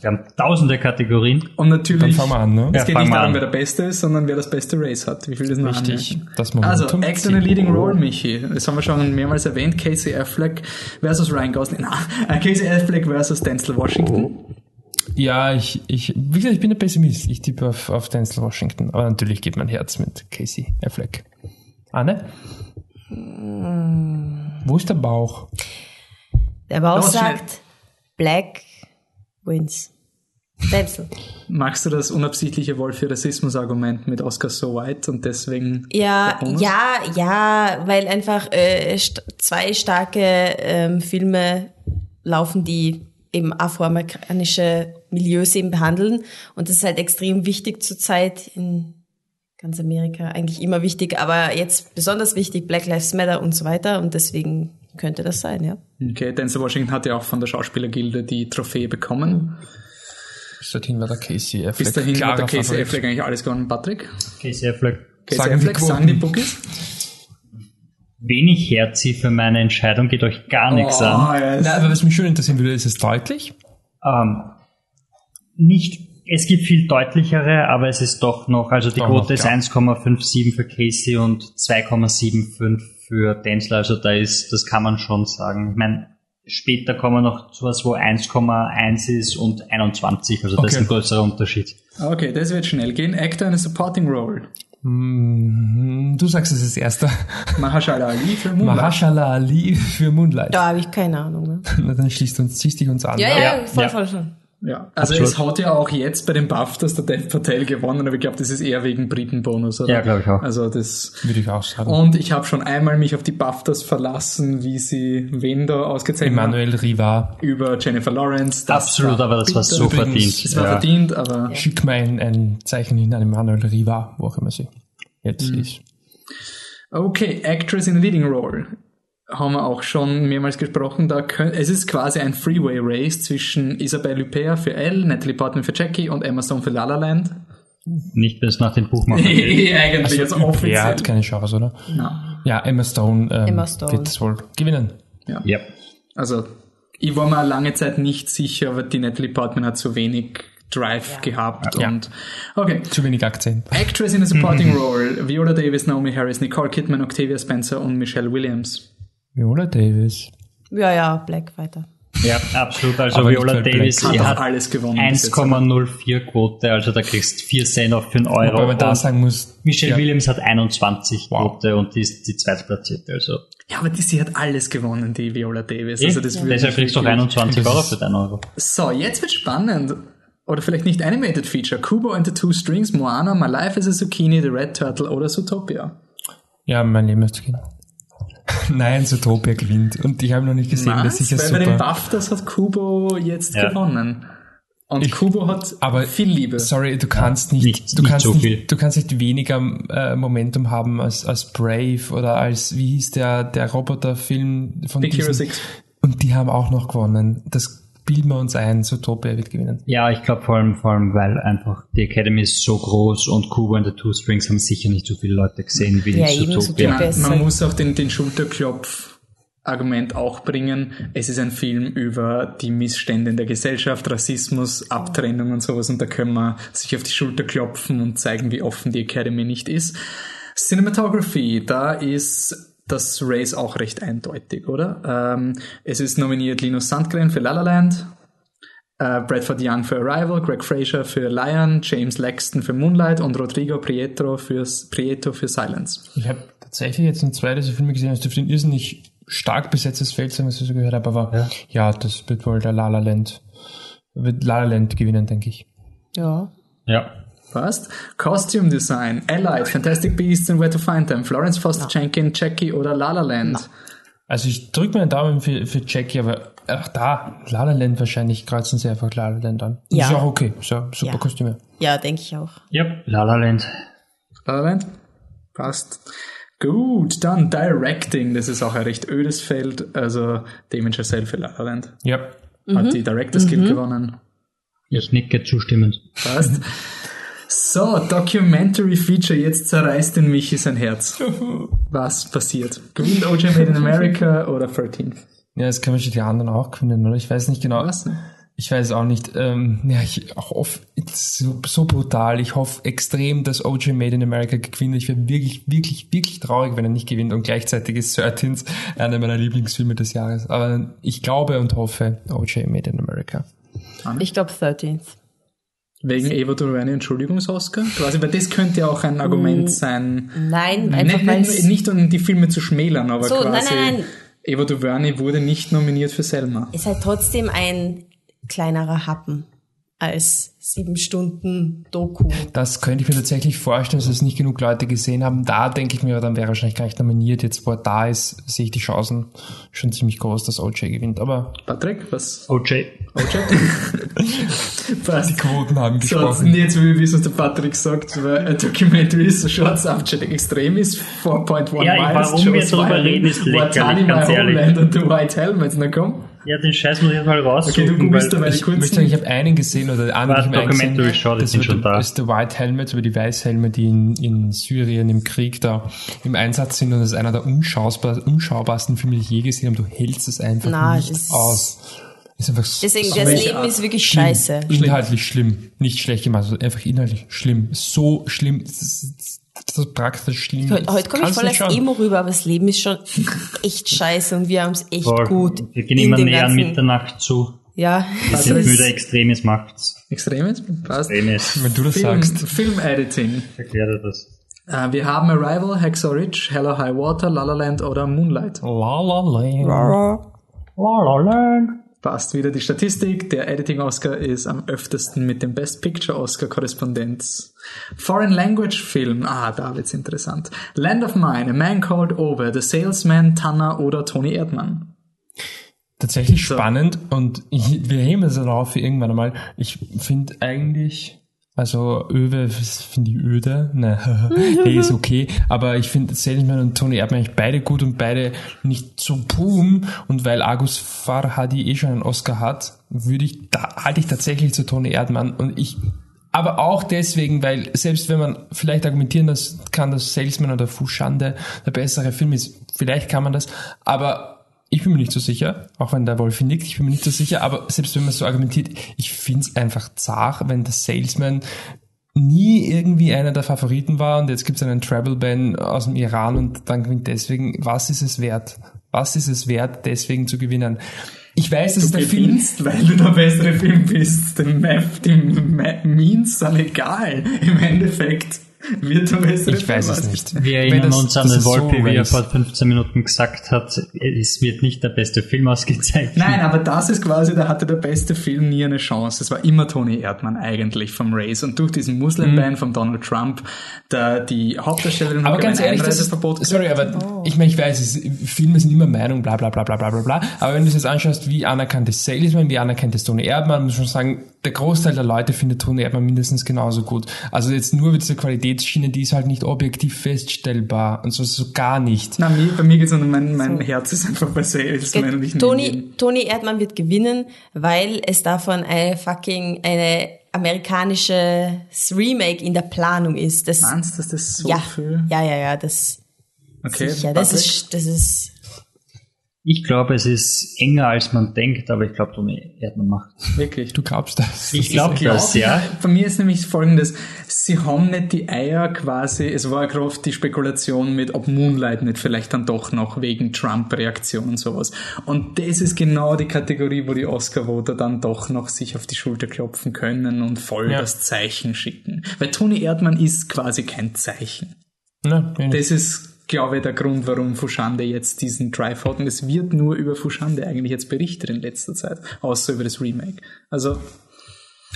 wir haben tausende Kategorien. Und natürlich, Dann fangen wir an, ne? Ja, nicht wir darum, an. wer der Beste ist, sondern wer das beste Race hat. Wie viel das noch Richtig. Das Also, Act in a. Leading Role, Michi. Das haben wir schon mehrmals erwähnt. Casey Affleck versus Ryan Gosling. Na, äh, Casey Affleck versus Denzel Washington. Ja, ich, ich, wie gesagt, ich bin ein Pessimist. Ich tippe auf, auf Denzel Washington. Aber natürlich geht mein Herz mit Casey Affleck. Anne? Wo ist der Bauch? Der Bauch Los, schnell. sagt, Black wins. Denzel. Magst du das unabsichtliche Wolf für Rassismus-Argument mit Oscar So White und deswegen Ja, ja, ja, weil einfach äh, st zwei starke ähm, Filme laufen, die eben afroamerikanische Milieus eben behandeln. Und das ist halt extrem wichtig zurzeit in ganz Amerika. Eigentlich immer wichtig, aber jetzt besonders wichtig, Black Lives Matter und so weiter. Und deswegen könnte das sein, ja. Okay, Denzel Washington hat ja auch von der Schauspielergilde die Trophäe bekommen. Bis dorthin war der Casey Affleck. Bis dahin hat klarer der Casey Favorit. Affleck eigentlich alles gewonnen. Patrick? Casey Affleck. Casey Sagen die Affleck, sagen die. Bookies? Wenig herzie für meine Entscheidung, geht euch gar nichts an. yes. Nein, aber was mich schon interessieren würde, ist es deutlich? Ähm, nicht, es gibt viel deutlichere, aber es ist doch noch, also die Doch Quote ist ja. 1,57 für Casey und 2,75 für Denzler, also da ist, das kann man schon sagen. Ich meine, später kommen noch sowas, wo 1,1 ist und 21, also das Okay. ist ein größerer Unterschied. Okay, das wird schnell gehen. Actor in a Supporting Role. Hm, Du sagst es als erster. Mahershala Ali für Moonlight. Mahershala Ali für Moonlight. Da habe ich keine Ahnung. Ne? Na, dann schließt uns, ziehst dich uns an. Ja, oder? ja, Ja, voll, ja. voll schon. Ja, also Absolut. es hat ja auch jetzt bei den BAFTAs der Dev Patel gewonnen, aber ich glaube, das ist eher wegen Britenbonus, oder? Ja, glaube ich auch. Also das... Würde ich auch sagen. Und ich habe schon einmal mich auf die BAFTAs verlassen, wie sie wen da ausgezeichnet haben. Emmanuel Riva. Über Jennifer Lawrence. Das Absolut, aber das war so Übrigens, verdient. Es war ja. verdient, aber... Schick mir ein, ein Zeichen hin an Emmanuel Riva, wo auch immer sie jetzt Mhm. ist. Okay, Actress in a Leading Role. Haben wir auch schon mehrmals gesprochen. Da könnt, es ist quasi ein Freeway Race zwischen Isabelle Huppert für Elle, Natalie Portman für Jackie und Emma Stone für La La Land. Nicht bis nach dem Buchmacher geht. Eigentlich, also offiziell. Er hat keine Chance, oder? Ja. Ja, Emma Stone, ähm, Emma Stone. wird es wohl gewinnen. Ja. Also, ich war mir lange Zeit nicht sicher, aber die Natalie Portman hat so wenig Drive gehabt Ja. und okay. Zu wenig Akzent. Actress in a Supporting Role: Viola Davis, Naomi Harris, Nicole Kidman, Octavia Spencer und Michelle Williams. Viola Davis. Ja, ja, Black weiter. ja, absolut. Also Aber Viola Davis, Black. Hat hat alles gewonnen. bis jetzt. 1,04 Quote, also da kriegst du 4 Cent auf für einen Euro. Wobei man da sagen muss, Michelle ja, Williams hat 21 Wow. Quote und die ist die zweitplatzierte. Also Ja, aber die, sie hat alles gewonnen, die Viola Davis. eh, Also das würde deshalb kriegst du auch wirklich- 21 Das Euro für deinen Euro. So, jetzt wird spannend. Oder vielleicht nicht Animated Feature. Kubo and the Two Strings, Moana, My Life as a Zucchini, The Red Turtle oder Zootopia. ja, mein Leben ist gehen. Nein, Zootopia gewinnt. Und ich habe noch nicht gesehen, das ist ja Weil bei den super. BAFTAs hat Kubo jetzt Ja. gewonnen. Und Ich- Kubo hat aber viel Liebe. Sorry, du kannst nicht, nicht- du nicht kannst so nicht, du kannst nicht weniger äh, Momentum haben als, als Brave oder als, wie hieß der, der Roboterfilm von Big Hero diesen- 6. Und die haben auch noch gewonnen. Das bilden wir uns ein, Zootopia wird gewinnen. Ja, ich glaube vor allem, vor allem, weil einfach die Academy ist so groß und Kubo and the Two Strings haben sicher nicht so viele Leute gesehen wie Ja, die eben, Zootopia. Zootopia. Man, man besser. muss auch den, den Schulterklopf-Argument auch bringen. Es ist ein Film über die Missstände in der Gesellschaft, Rassismus, Abtrennung und sowas und da können wir sich auf die Schulter klopfen und zeigen, wie offen die Academy nicht ist. Cinematography, da ist das Race auch recht eindeutig, oder? Ähm, es ist nominiert Linus Sandgren für La La Land, äh, Bradford Young für Arrival, Greg Fraser für Lion, James Laxton für Moonlight und Rodrigo Prieto für, Prieto für Silence. Ich habe tatsächlich jetzt ein zwei dieser Filme gesehen, es dürfte ein irrsinnig stark besetztes Feld sein, was ich so gehört habe, aber ja, das wird wohl der La La Land, wird La La Land gewinnen, denke ich. Ja. Ja. Passt. Costume Design, Allied, Fantastic Beasts and Where to Find Them, Florence Foster Jenkins, Jackie oder La La Land. Also ich drücke mir einen Daumen für, für Jackie, aber auch da, La La Land wahrscheinlich kreuzen sie einfach La La Land an. Ja. Ist auch okay, so, super Ja. Kostüme. Ja, denke ich auch. Ja, La La Land. La La Land? Passt. Gut, dann Directing, das ist auch ein recht ödes Feld, also Damien Chazelle für La La Land. Ja. Hat die Director's Guild gewonnen. Ich nicke zustimmend. Passt. So, Documentary Feature, jetzt zerreißt den Michi sein Herz. Was passiert? Gewinnt OJ Made in America oder 13th? Ja, das können wahrscheinlich die anderen auch gewinnen, oder? Ich weiß nicht genau. Was? Ich weiß auch nicht. Ähm, ja, ich hoffe, so, so brutal. Ich hoffe extrem, dass OJ Made in America gewinnt. Ich wäre wirklich, wirklich, wirklich traurig, wenn er nicht gewinnt. Und gleichzeitig ist 13 einer meiner Lieblingsfilme des Jahres. Aber ich glaube und hoffe, OJ Made in America. Ich glaube 13th. Wegen Eva Duvernay Entschuldigungs-Oscar? Quasi, weil das könnte ja auch ein Argument sein. Nein, einfach nicht, nicht, um die Filme zu schmälern, aber So, nein, quasi nein, nein. Eva Duvernay wurde nicht nominiert für Selma. ist halt trotzdem ein kleinerer Happen als sieben Stunden Doku. Das könnte ich mir tatsächlich vorstellen, dass es nicht genug Leute gesehen haben. Da denke ich mir, dann wäre er wahrscheinlich gar nicht nominiert. Jetzt, wo er da ist, sehe ich die Chancen schon ziemlich groß, dass OJ gewinnt. Aber Patrick, was? OJ. OJ? was? die Quoten haben So, gesprochen. jetzt will ich wissen, was der Patrick sagt, weil ein Documentary ist so short subject extrem ist, 4.1 Ja, miles, warum wir violin, reden, ist Watani, ganz my ehrlich. homeland und the white helmets, na komm. Ja, den Scheiß muss ich jetzt mal Okay, raussuchen. du googelst dabei Ich möchte kurzen. sagen, ich habe einen gesehen oder einen Warte, ich. Show, die das sind schon da. ist der White Helmet, über die Weißhelme, die in, in Syrien im Krieg da im Einsatz sind und das ist einer der unschaubar, unschaubarsten Filme, die ich je gesehen habe. Du hältst es einfach Na, nicht das ist- aus. Ist einfach so Deswegen, so das Leben Art? ist wirklich schlimm. scheiße. Inhaltlich schlimm. Nicht schlecht gemacht, also einfach inhaltlich schlimm. So schlimm. Das ist, das ist praktisch schlimm. Heute, heute komme ich voll als schauen. Emo rüber, aber das Leben ist schon echt scheiße und wir haben es echt Voll. gut. Wir gehen immer näher an Mitternacht zu. Ja, Wir das sind ist- müde, Extremes macht's. Extremes? Passt. Extremes. Wenn du das Film, sagst. Film-Editing. Erkläre das. Äh, wir haben Arrival, Hacksaw Ridge, Hello High Water, La La Land oder Moonlight. La la la. Passt wieder die Statistik. Der Editing-Oscar ist am öftesten mit dem Best Picture-Oscar Korrespondenz. Foreign Language Film. Ah, da wird's interessant. Land of Mine, A Man Called Over, The Salesman, Tanner oder Tony Erdmann. Tatsächlich So. spannend und ich, wir heben es darauf für irgendwann einmal. Ich finde eigentlich, also Öwe finde ich öde, ne, nee, ist okay, aber ich finde Salesman und Tony Erdmann eigentlich beide gut und beide nicht so boom. Und weil Agus Farhadi eh schon einen Oscar hat, würde ich, da halte ich tatsächlich zu Tony Erdmann und ich aber auch deswegen, weil selbst wenn man vielleicht argumentieren das kann, dass Salesman oder Fushande der bessere Film ist, vielleicht kann man das, aber ich bin mir nicht so sicher, auch wenn der Wolfi nickt, ich bin mir nicht so sicher, aber selbst wenn man so argumentiert, ich finde es einfach zart, wenn der Salesman nie irgendwie einer der Favoriten war und jetzt gibt es einen Travel Ban aus dem Iran und dann gewinnt deswegen, was ist es wert? Was ist es wert, deswegen zu gewinnen? Ich weiß, dass Du der Film gewinnst, weil du der bessere Film bist. Die Means sind egal. Im Endeffekt wird der bessere Ich weiß Film es nicht. Wir erinnern das- uns an das den ist so Wolpe, wie er vor 15 Minuten gesagt hat, es wird nicht der beste Film ausgezeichnet. Nein, aber das ist quasi, da hatte der beste Film nie eine Chance. Es war immer Tony Erdmann eigentlich vom Race. Und durch diesen Muslim-Ban von Donald Trump, da die Hauptdarstellerin Aber ganz ehrlich, das ist, Einreiseverbot sorry, aber ich meine, ich weiß, es, Filme sind immer Meinung, bla bla bla bla bla bla bla. Aber wenn du es jetzt anschaust, wie anerkannt ist Salesman, wie anerkannt ist Tony Erdmann, muss man sagen, der Großteil der Leute findet Tony Erdmann mindestens genauso gut. Also jetzt nur mit dieser Qualitätsschiene, die ist halt nicht objektiv feststellbar und so, so gar nicht. Na, mir, bei mir geht's um mein, mein Herz ist einfach bei ihn. Tony, Tony Erdmann wird gewinnen, weil es davon eine fucking, eine amerikanisches Remake in der Planung ist. Das, Meinst du, dass das so ja, viel? ja, ja, ja, das, Okay, sicher. Das Patrick? ist, das ist, Ich glaube, es ist enger als man denkt, aber ich glaube, Tony Erdmann macht. Wirklich. Du glaubst das? Ich glaube das, ja. Bei mir ist nämlich folgendes, sie haben nicht die Eier quasi, es war gerade die Spekulation mit, ob Moonlight nicht vielleicht dann doch noch wegen Trump-Reaktion und sowas. Und das ist genau die Kategorie, wo die Oscar-Voter dann doch noch sich auf die Schulter klopfen können und voll Ja. das Zeichen schicken. Weil Tony Erdmann ist quasi kein Zeichen. Na, Das ist, glaube ich, der Grund, warum Fushande jetzt diesen Drive hat. Und es wird nur über Fushande eigentlich jetzt berichtet in letzter Zeit, außer über das Remake. Also,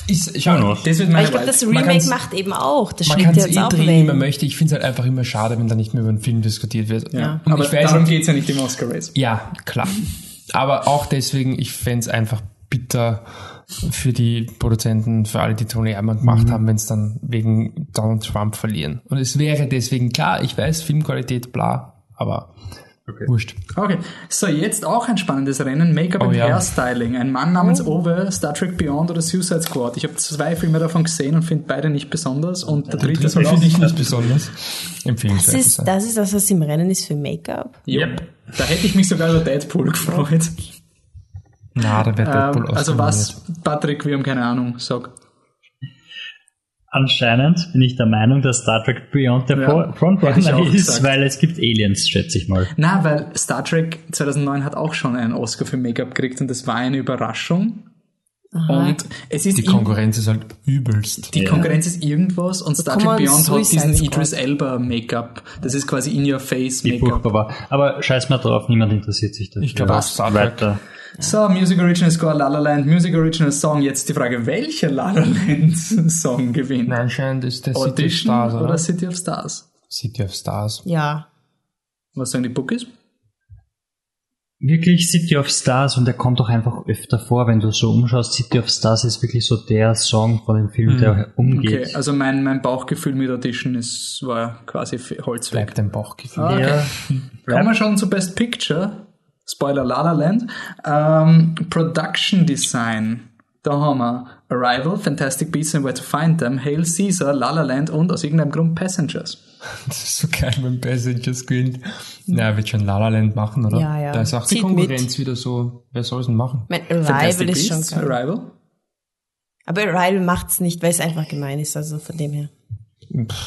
ist, schau, das wird aber meine ich glaube, das Remake macht eben auch. Das man kann es eh drehen, wie man möchte. Ich finde es halt einfach immer schade, wenn da nicht mehr über einen Film diskutiert wird. Ja, Und aber ich weiß, darum halt- geht's ja nicht im Oscar-Race. Ja, klar. Aber auch deswegen, ich fände es einfach bitter für die Produzenten, für alle, die Tony Erdmann gemacht haben, wenn es dann wegen Donald Trump verlieren. Und es wäre deswegen klar, ich weiß, Filmqualität, bla, aber wurscht. Okay, so jetzt auch ein spannendes Rennen. Make-up Oh und ja. Hairstyling. Ein Mann namens Ove, Star Trek Beyond oder Suicide Squad. Ich habe zwei Filme davon gesehen und finde beide nicht besonders. Und der dritte soll auch finde ich nicht besonders Das empfehlenswert ist, sein. das ist das, was im Rennen ist für Make-up. Yep. Da hätte ich mich sogar über Deadpool gefreut. Na, da wird Deadpool Ähm, also was. Patrick, wir haben keine Ahnung, sag. Anscheinend bin ich der Meinung, dass Star Trek Beyond der Ja, Frontrunner ist, gesagt. weil es gibt Aliens, schätze ich mal. Na, weil Star Trek 2009 hat auch schon einen Oscar für Make-up gekriegt und das war eine Überraschung. Und es ist Die Konkurrenz ist halt übelst. Die Ja. Konkurrenz ist irgendwas und Star Trek Beyond hat diesen. Idris Elba Make-up. Das ist quasi in your face Make-up. Aber scheiß mal drauf, niemand interessiert sich dafür. Ich glaube Star Trek. So, Music Original Score La La Land, Music Original Song. Jetzt die Frage, welcher La La Land Song gewinnt? Nein, anscheinend ist der City of Audition Stars, oder? oder? City of Stars? City of Stars. Ja. Was sagen die Bookies? Wirklich City of Stars und der kommt auch einfach öfter vor, wenn du so umschaust. City of Stars ist wirklich so der Song von dem Film, der umgeht. Okay, also mein, mein Bauchgefühl mit Audition ist, war quasi Holzweg. Bleibt dein Bauchgefühl. Okay. Ja, Kommen wir schon zu Best Picture. Spoiler La La Land. Ähm, Production Design. Da haben wir Arrival, Fantastic Beasts and Where to Find Them, Hail Caesar, La La Land und aus irgendeinem Grund Passengers. Das ist so geil, wenn Passengers gewinnt. Ja, wird schon La La Land machen, oder? Ja, ja. Da ist auch die Zieht Konkurrenz mit. wieder so, wer soll es denn machen? Mein Arrival Fantastic ist schon geil. Arrival. Aber Arrival macht's nicht, weil es einfach gemein ist, also von dem her.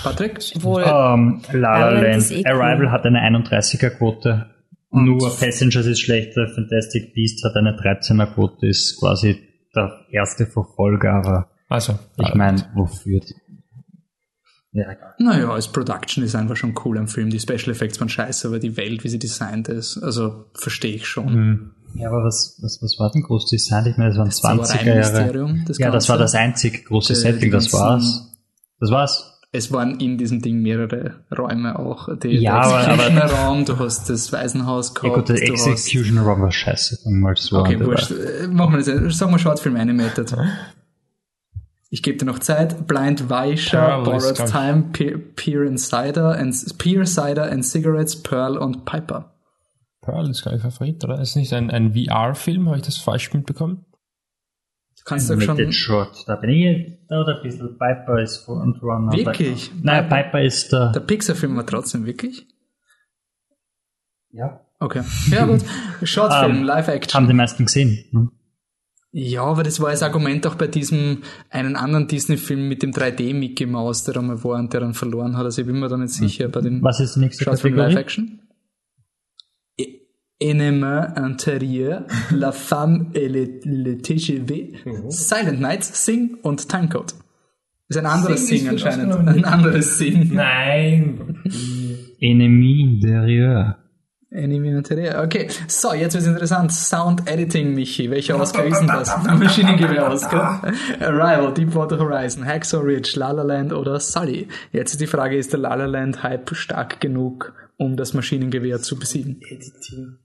Patrick? Obwohl, Ähm, La La Land. ist eh cool. Arrival hat eine 31er-Quote. Nur Passengers ist schlechter. Fantastic Beast hat eine 13er-Quote, ist quasi der erste Verfolger, aber Also, ich meine, wofür? Ja, egal. Naja, als Production Design war schon cool am Film. Die Special Effects waren scheiße, aber die Welt, wie sie designt ist, also verstehe ich schon. hm. Ja, aber was, was, was war denn groß Design? Ich meine, das waren 20er Jahre. Das Ja, das war das einzig große Die- Setting, die das war's. Das war's. Es waren in diesem Ding mehrere Räume auch. Die, Ja, der aber- Executioner Raum, du hast das Waisenhaus Ja gehabt. gut, der du hast- Execution Room war scheiße. sagen wir Mal so Okay, wurscht. Äh, Machen wir das. Sag mal Shortfilm Animated. Ich gebe dir noch Zeit. Blind Weisha, Borrowed. Time, Peer, Peer Insider and Peer Cider and Cigarettes, Pearl und Piper. Pearl ist gleich Favorit, oder? Ist nicht ein, ein VR-Film? Habe ich das falsch mitbekommen? Du kannst doch schon. Short. Da bin ich da oder ein bisschen. Piper ist Frontrunner. Wirklich? Nein, Piper ist der. Der Pixar-Film war trotzdem wirklich? ja. Okay. Ja, gut. Shortfilm, Ähm, Haben Live-Action. die meisten gesehen. Hm? Ja, aber das war das Argument auch bei diesem einen anderen Disney-Film mit dem 3D-Mickey Mouse, der einmal war und der dann verloren hat. Also ich bin mir da nicht sicher bei den Was ist die nächste Shortfilm Kategorie? Live-Action. E- Enema intérieur, La femme et le, le TGV, Silent Nights, Sing und Timecode. Ist ein anderes Sing Sing anscheinend. Ein anderes Sing. Nein! Enemy Interieur. Enemy Interieur. Okay, so, jetzt wird's interessant. Sound Editing, Michi. Welcher Oscar ist denn das? Maschinengewehr-Oscar. Arrival, Deepwater Horizon, Hacksaw Ridge, La La Land oder Sully. Jetzt ist die Frage, ist der La La Land Hype stark genug, um das Maschinengewehr zu besiegen? Editing.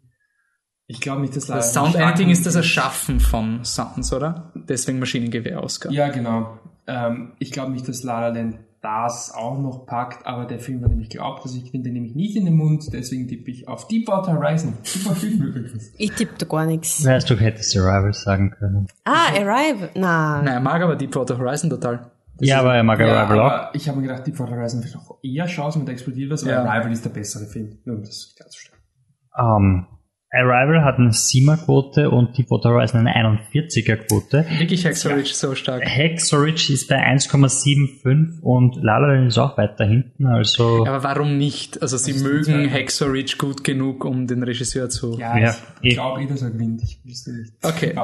Ich glaube nicht, dass Das Sound Editing ist das Erschaffen von Sounds, oder? Deswegen Maschinengewehr-Oscar. Ja, genau. Ähm, ich glaube nicht, dass La La Land das auch noch packt, aber der Film hat nämlich glaubt, dass ich finde nämlich nicht in den Mund, deswegen tippe ich auf Deepwater Horizon. Super Film übrigens. ich tippe da gar nichts. Weißt du, hättest Arrival sagen können. Ah, Arrival. Na, Nein, er mag aber Deepwater Horizon total. ja, aber er mag Arrival auch. aber ich habe mir gedacht, Deepwater Horizon wird noch eher Chance mit explodiert was, aber Ja. Arrival ist der bessere Film. Nur um das klarzustellen. Ähm, Arrival hat eine 7er-Quote und Deepwater Horizon eine 41er-Quote. Wirklich Hacksaw Ridge so stark. Ridge ist bei 1,75 und La La Land ist auch weiter hinten, also Aber warum nicht? Also sie mögen Ridge gut genug, um den Regisseur zu... Ja, Ja, ich eh. glaube eh, dass er gewinnt. Ich wüsste nicht. Okay.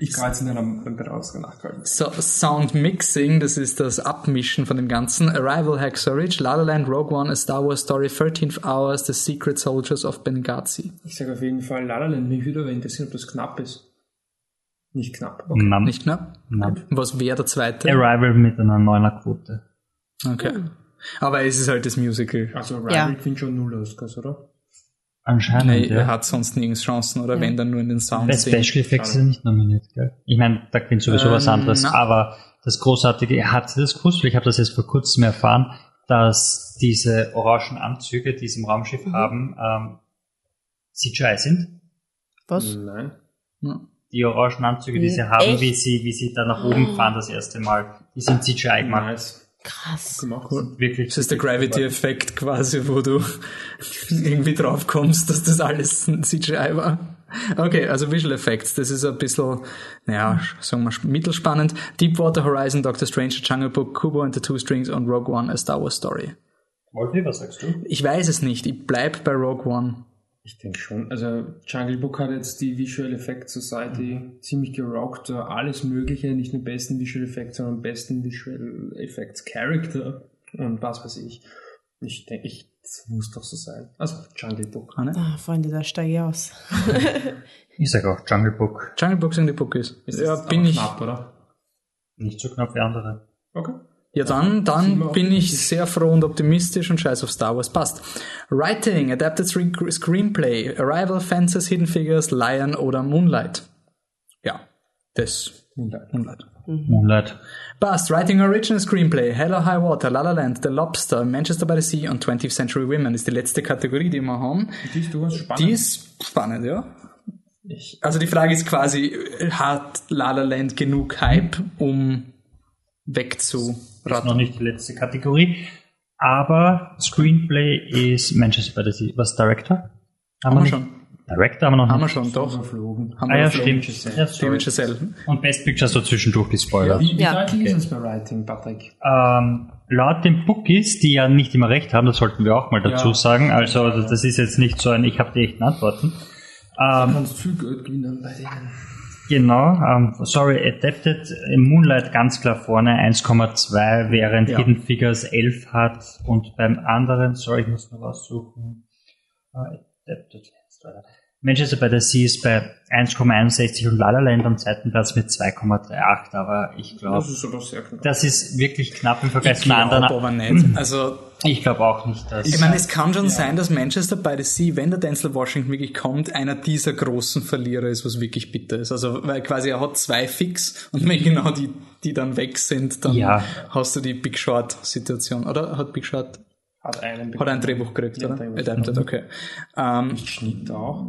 Ich kann jetzt in einem Oscar nachgucken. So, Sound Mixing, das ist das Abmischen von dem Ganzen. Arrival, Hacksaw Ridge, La La Land, Rogue One, A Star Wars Story, 13th Hours, The Secret Soldiers of Benghazi. Ich sage auf jeden Fall La La Land. Mich würde aber interessieren, ob das knapp ist. Nicht knapp. Okay. Nam, Nicht knapp? Nam. Was wäre der zweite? Arrival mit einer 9er-Quote. Okay. Aber es ist halt das Musical. Also Arrival Ja. gewinnt schon null Oscars, oder? Anscheinend, Nee, ja. er hat sonst nirgends Chancen, oder wenn dann nur in den Bei Sounds. Special Effects ist er nicht nominiert, gell? Ich meine, da gewinnt sowieso was Ähm, anderes, na. aber das Großartige, er hat das gewusst, ich habe das jetzt vor kurzem erfahren, dass diese orangen Anzüge, die sie im Raumschiff Mhm. haben, ähm, CGI sind. was? Nein. Ja. Die orangen Anzüge, die sie Hm, haben, echt? wie sie, wie sie da nach oben fahren das erste Mal, die sind CGI gemacht. Nice. Krass. Gemacht. Wirklich. Das ist der Gravity-Effekt quasi, wo du irgendwie drauf kommst, dass das alles ein CGI war. Okay, also Visual Effects, das ist ein bisschen, naja, sagen wir mittelspannend. Deepwater Horizon, Doctor Strange, The Jungle Book, Kubo and the Two Strings und Rogue One, A Star Wars Story. Wolfi, was sagst du? Ich weiß es nicht, ich bleib bei Rogue One. Ich denke schon. Also Jungle Book hat jetzt die Visual Effects Society ziemlich gerockt. Alles Mögliche, nicht nur besten Visual Effects, sondern besten Visual Effects Character und was weiß ich. Ich denke, ich, das muss doch so sein. Also Jungle Book. Ah, ne? Ah, Freunde, da steige ich aus. Ich sag auch Jungle Book. Jungle Book sind die Bookies. Ist Ja, bin ich. knapp, oder? Nicht so knapp wie andere. Okay. Ja, dann, dann bin ich sehr froh und optimistisch und scheiß auf Star Wars. Passt. Writing, Adapted Screen- Screenplay, Arrival, Fences, Hidden Figures, Lion oder Moonlight. Ja, das Moonlight. Moonlight. Moonlight. Bust, Writing Original Screenplay, Hell or High Water, La La Land, The Lobster, Manchester by the Sea und 20th Century Women ist die letzte Kategorie, die wir haben. Die ist durchaus spannend. Die ist spannend, ja. Also die Frage ist quasi, hat La La Land genug Hype, um Ist noch nicht die letzte Kategorie. Aber Screenplay ist Manchester by the Sea. Was Director? Haben wir nicht? schon. Director haben wir noch Haben wir nicht. schon, doch. Überflogen. Haben Ah wir ja, geflogen. stimmt. Ja. David Giselle. Und Best Picture so zwischendurch gespoilert. Wie, wie Ja. deutlich ist es bei Writing, Patrick? Ähm, laut den Bookies, die ja nicht immer recht haben, das sollten wir auch mal dazu Ja. sagen. Also das ist jetzt nicht so ein, ich habe die echten Antworten. Ähm, Kannst viel Geld gewinnen bei denen. Genau, ähm, sorry, Adapted im Moonlight ganz klar vorne 1,2, während Ja. Hidden Figures 11 hat und beim anderen, sorry, ich muss noch raussuchen. Äh, Adapted, jetzt weiter. Manchester by the Sea ist bei 1,61 und La La Land am zweiten Platz mit 2,38, aber ich glaube, Das ist das ist wirklich knapp im Vergleich Ich zu anderen. aber nicht. Also Ich glaube auch nicht, dass. Ich meine, es kann schon sein, dass Manchester by the Sea, wenn der Denzel Washington wirklich kommt, einer dieser großen Verlierer ist, was wirklich bitter ist. Also, weil quasi er hat zwei Fix und wenn genau die, die dann weg sind, dann Ja. hast du die Big Short Situation. Oder hat Big Short, Hat einen hat er ein Drehbuch gekriegt, Ja, oder? Drehbuch. Adapted, okay. Ähm, Schnitt auch.